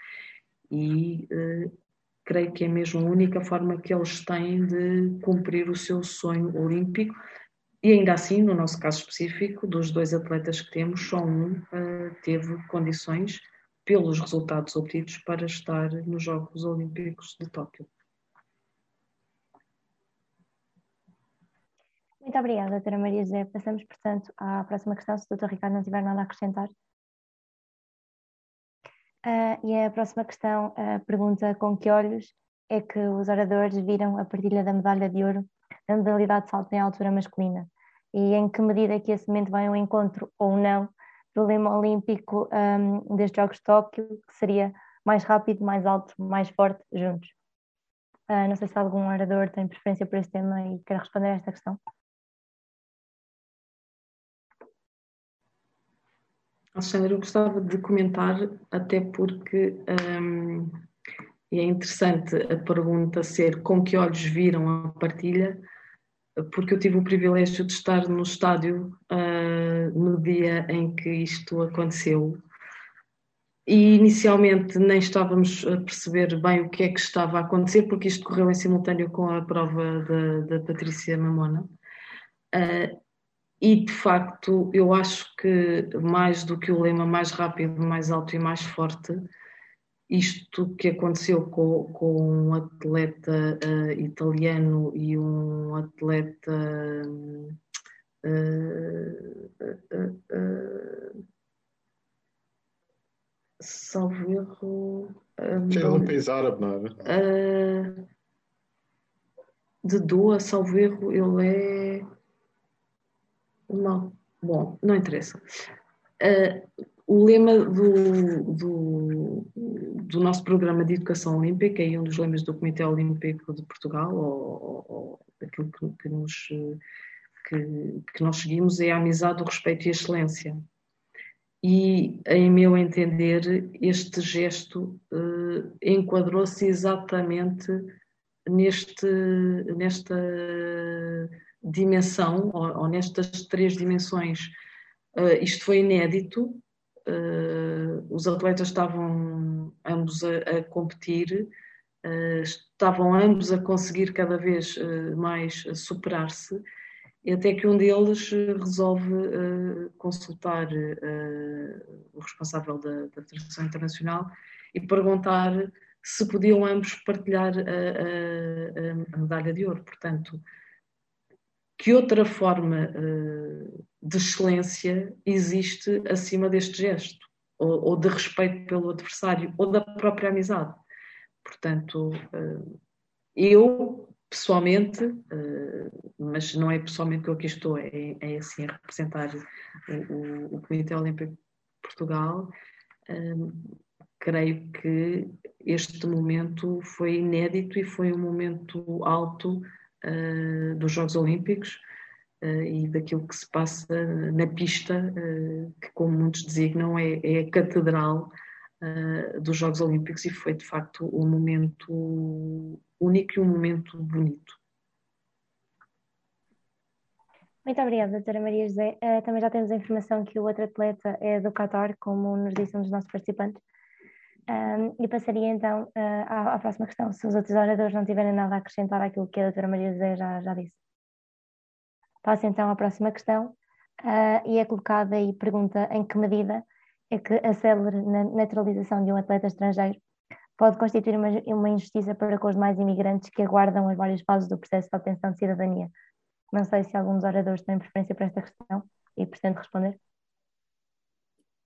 e uh, creio que é mesmo a única forma que eles têm de cumprir o seu sonho olímpico, e ainda assim, no nosso caso específico, dos dois atletas que temos, só um uh, teve condições, pelos resultados obtidos, para estar nos Jogos Olímpicos de Tóquio. Muito obrigada, doutora Maria José. Passamos, portanto, à próxima questão, se o doutor Ricardo não tiver nada a acrescentar. Uh, e a próxima questão uh, pergunta com que olhos é que os oradores viram a partilha da medalha de ouro na modalidade de salto em altura masculina e em que medida que esse momento vai ao encontro ou não do lema olímpico um, destes Jogos de Tóquio, que seria mais rápido, mais alto, mais forte, juntos. Uh, não sei se algum orador tem preferência por este tema e quer responder a esta questão. Alexandre, eu gostava de comentar, até porque um, é interessante a pergunta ser com que olhos viram a partilha, porque eu tive o privilégio de estar no estádio uh, no dia em que isto aconteceu. E inicialmente nem estávamos a perceber bem o que é que estava a acontecer, porque isto correu em simultâneo com a prova da, da Patrícia Mamona. Uh, e de facto, eu acho que mais do que o lema mais rápido, mais alto e mais forte, isto que aconteceu com, com um atleta uh, italiano e um atleta. Uh, uh, salvo erro. Um, é um país árabe, não é? de Doa, salvo erro, ele é. Não, bom, não interessa. Uh, o lema do, do, do, nosso programa de educação olímpica e um dos lemas do Comitê Olímpico de Portugal, ou, ou daquilo que, que, nos, que, que, nós seguimos, é a amizade, o respeito e a excelência. E, em meu entender, este gesto eh, enquadrou-se exatamente neste, nesta dimensão, ou, ou nestas três dimensões. Uh, isto foi inédito, uh, os atletas estavam ambos a, a competir, uh, estavam ambos a conseguir cada vez mais superar-se, até que um deles resolve consultar o responsável da, da Federação Internacional e perguntar se podiam ambos partilhar a, a, a medalha de ouro. Portanto, que outra forma uh, de excelência existe acima deste gesto, ou, de respeito pelo adversário, ou da própria amizade. Portanto, uh, eu, pessoalmente, uh, mas não é pessoalmente que eu aqui estou, é, é assim a representar o, o, o Comitê Olímpico de Portugal, creio que este momento foi inédito e foi um momento alto uh, dos Jogos Olímpicos uh, e daquilo que se passa na pista, uh, que, como muitos designam, é, é a catedral dos Jogos Olímpicos e foi de facto um momento único e um momento bonito. Muito obrigada, doutora Maria José. Também já temos a informação que o outro atleta é do Qatar, como nos disse um dos nossos participantes. Um, e passaria então uh, à, à, próxima questão, se os outros oradores não tiverem nada a acrescentar àquilo que a doutora Maria José já, já disse. Passo então à próxima questão, uh, e é colocada e pergunta em que medida é que a célere naturalização de um atleta estrangeiro pode constituir uma, uma injustiça para com os demais imigrantes que aguardam as várias fases do processo de obtenção de cidadania. Não sei se algum dos oradores tem preferência para esta questão e pretende responder.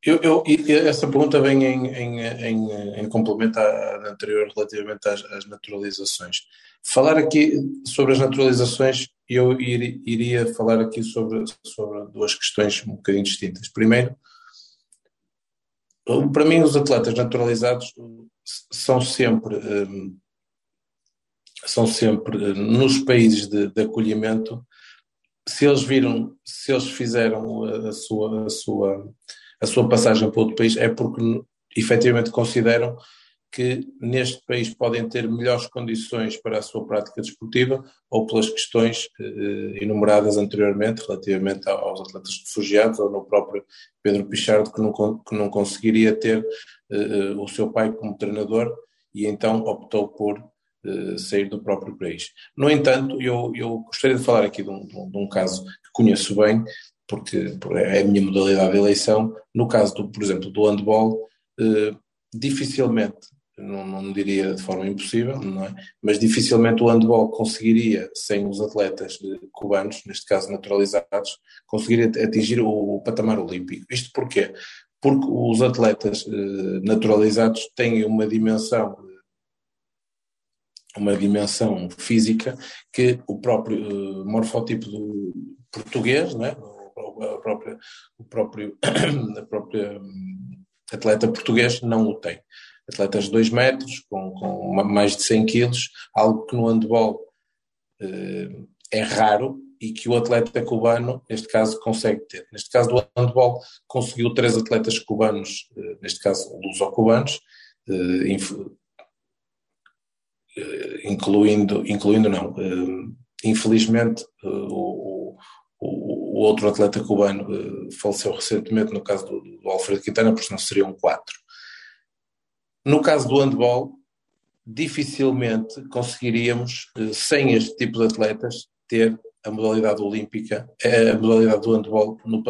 Eu, eu, essa pergunta vem em, em, em, em complemento à anterior relativamente às, às, naturalizações. Falar aqui sobre as naturalizações, eu ir, iria falar aqui sobre, sobre duas questões um bocadinho distintas. Primeiro, para mim, os atletas naturalizados são sempre, hum, são sempre hum, nos países de, de acolhimento, se eles viram, se eles fizeram a sua, a sua a sua passagem para outro país é porque efetivamente consideram que neste país podem ter melhores condições para a sua prática desportiva ou pelas questões eh, enumeradas anteriormente relativamente aos atletas refugiados ou no próprio Pedro Pichardo que não, que não conseguiria ter eh, o seu pai como treinador e então optou por eh, sair do próprio país. No entanto, eu, eu gostaria de falar aqui de um, de um caso que conheço bem, porque é a minha modalidade de eleição. No caso, do, por exemplo, do handball, eh, dificilmente, não, não diria de forma impossível, não é? mas dificilmente o handball conseguiria, sem os atletas eh, cubanos, neste caso naturalizados, conseguiria atingir o, o patamar olímpico. Isto porquê? Porque os atletas eh, naturalizados têm uma dimensão uma dimensão física que o próprio uh, morfotipo do português, não é? A própria, o próprio a própria hum, atleta português não o tem. Atletas de 2 metros, com, com, mais de 100 quilos, algo que no handball eh, é raro e que o atleta cubano, neste caso, consegue ter. Neste caso do handball, conseguiu três atletas cubanos, eh, neste caso luso-cubanos, eh, incluindo, incluindo não, infelizmente o, o, outro atleta cubano uh, faleceu recentemente, no caso do, do Alfredo Quintana, porque senão seriam quatro. No caso do handball, dificilmente conseguiríamos, uh, sem este tipo de atletas, ter a modalidade olímpica, eh, a modalidade do handball no, no,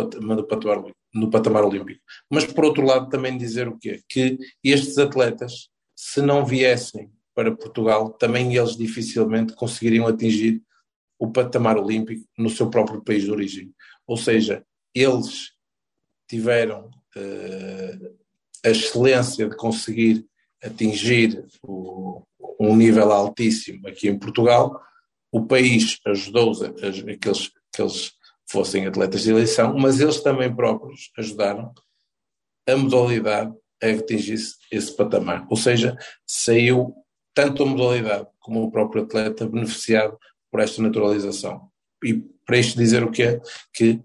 patamar, no patamar olímpico. Mas, por outro lado, também dizer o quê? Que estes atletas, se não viessem para Portugal, também eles dificilmente conseguiriam atingir o patamar olímpico no seu próprio país de origem. Ou seja, eles tiveram uh, a excelência de conseguir atingir o, um nível altíssimo aqui em Portugal. O país ajudou-os a, a, a, que, eles, que eles fossem atletas de eleição, mas eles também próprios ajudaram a modalidade a atingisse esse patamar. Ou seja, saiu tanto a modalidade como o próprio atleta beneficiado por esta naturalização. E para isto dizer o que é que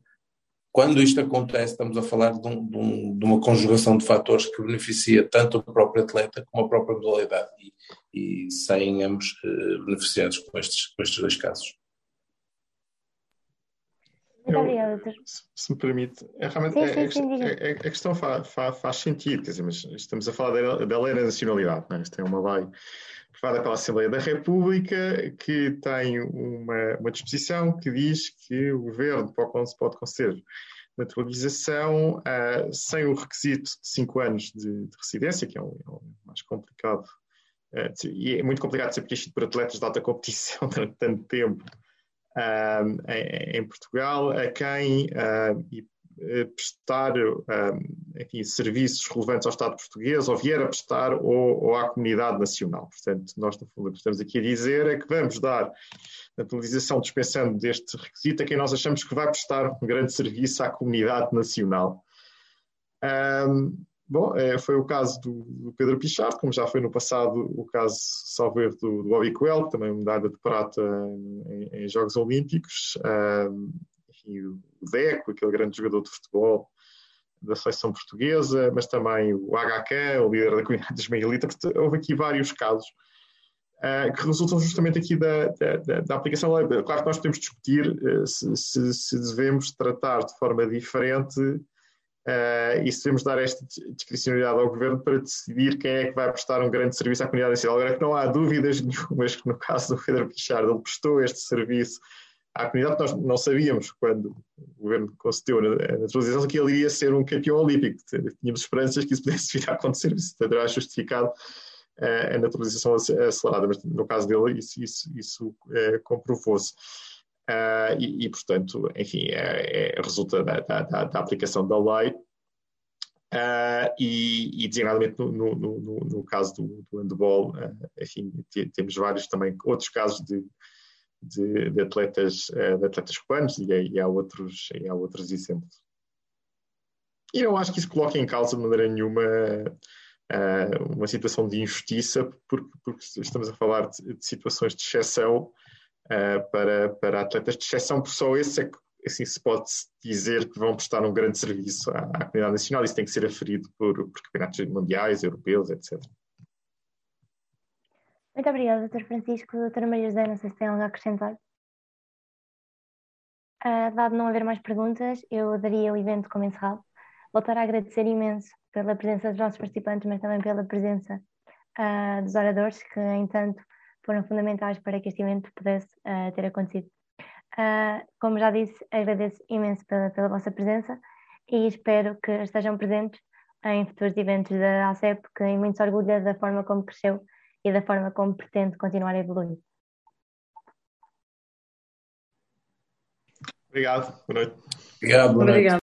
quando isto acontece, estamos a falar de, um, de, um, de, uma conjugação de fatores que beneficia tanto o próprio atleta como a própria modalidade e, e saem ambos eh, beneficiados com estes, com estes dois casos. Doutor. Se, me permite, é, realmente sim, é, sim, sim, a, a, a, questão faz, sentido, quer dizer, mas estamos a falar da, da lei da nacionalidade, não é? Isto é uma lei aprovada pela Assembleia da República que tem uma, uma disposição que diz que o governo pode, pode conceder naturalização uh, sem o requisito de 5 anos de, de, residência, que é um, é um mais complicado, uh, e é muito complicado de ser preenchido por atletas de alta competição durante tanto tempo em, em, Portugal, a quem prestar enfim, serviços relevantes ao Estado português ou vier a prestar ou, ou, à comunidade nacional. Portanto, nós, no fundo, o que estamos aqui a dizer é que vamos dar naturalização dispensando deste requisito a quem nós achamos que vai prestar um grande serviço à comunidade nacional. Um, bom, é, foi o caso do, do, Pedro Pichard, como já foi no passado o caso, salvo erro, do, do Bobby Coelho, também medalha de prata em, em Jogos Olímpicos. Enfim, o Deco, aquele grande jogador de futebol da seleção portuguesa, mas também o HK, o líder da comunidade ismaelita. Houve aqui vários casos uh, que resultam justamente aqui da, da, da, aplicação. Claro que nós podemos discutir uh, se, se, se, devemos tratar de forma diferente uh, e se devemos dar esta discricionalidade ao governo para decidir quem é que vai prestar um grande serviço à comunidade nacional. Agora que não há dúvidas nenhumas que no caso do Pedro Pichard ele prestou este serviço à comunidade, nós não sabíamos quando o governo concedeu a naturalização que ele iria ser um campeão olímpico. Tínhamos esperanças que isso pudesse vir a acontecer, isso terá justificado a naturalização acelerada, mas no caso dele isso, isso, isso é, comprovou-se. Uh, e, e, portanto, enfim, é, é, resulta da, da, da, aplicação da lei uh, e, e designadamente no, no, no, no, caso do, do handball, uh, enfim, temos vários também outros casos de, de, de atletas, de atletas cubanos e, e, há outros, e há outros exemplos. E não acho que isso coloque em causa de maneira nenhuma uma situação de injustiça, porque, porque estamos a falar de, de situações de exceção uh, para, para atletas de exceção, por só esse é que assim, se pode dizer que vão prestar um grande serviço à, à comunidade nacional. Isso tem que ser aferido por, por campeonatos mundiais, europeus, etc. Muito obrigada, Dr. Francisco. Doutora Maria José, não sei se tem algo a acrescentar. Uh, dado não haver mais perguntas, eu daria o evento como encerrado. Voltar a agradecer imenso pela presença dos nossos participantes, mas também pela presença uh, dos oradores, que, entanto, foram fundamentais para que este evento pudesse uh, ter acontecido. Uh, como já disse, agradeço imenso pela, pela vossa presença e espero que estejam presentes em futuros eventos da ACEP, que em muito se orgulha da forma como cresceu e da forma como pretende continuar a evoluir. Obrigado. Boa noite. Obrigado. Boa noite. Obrigado.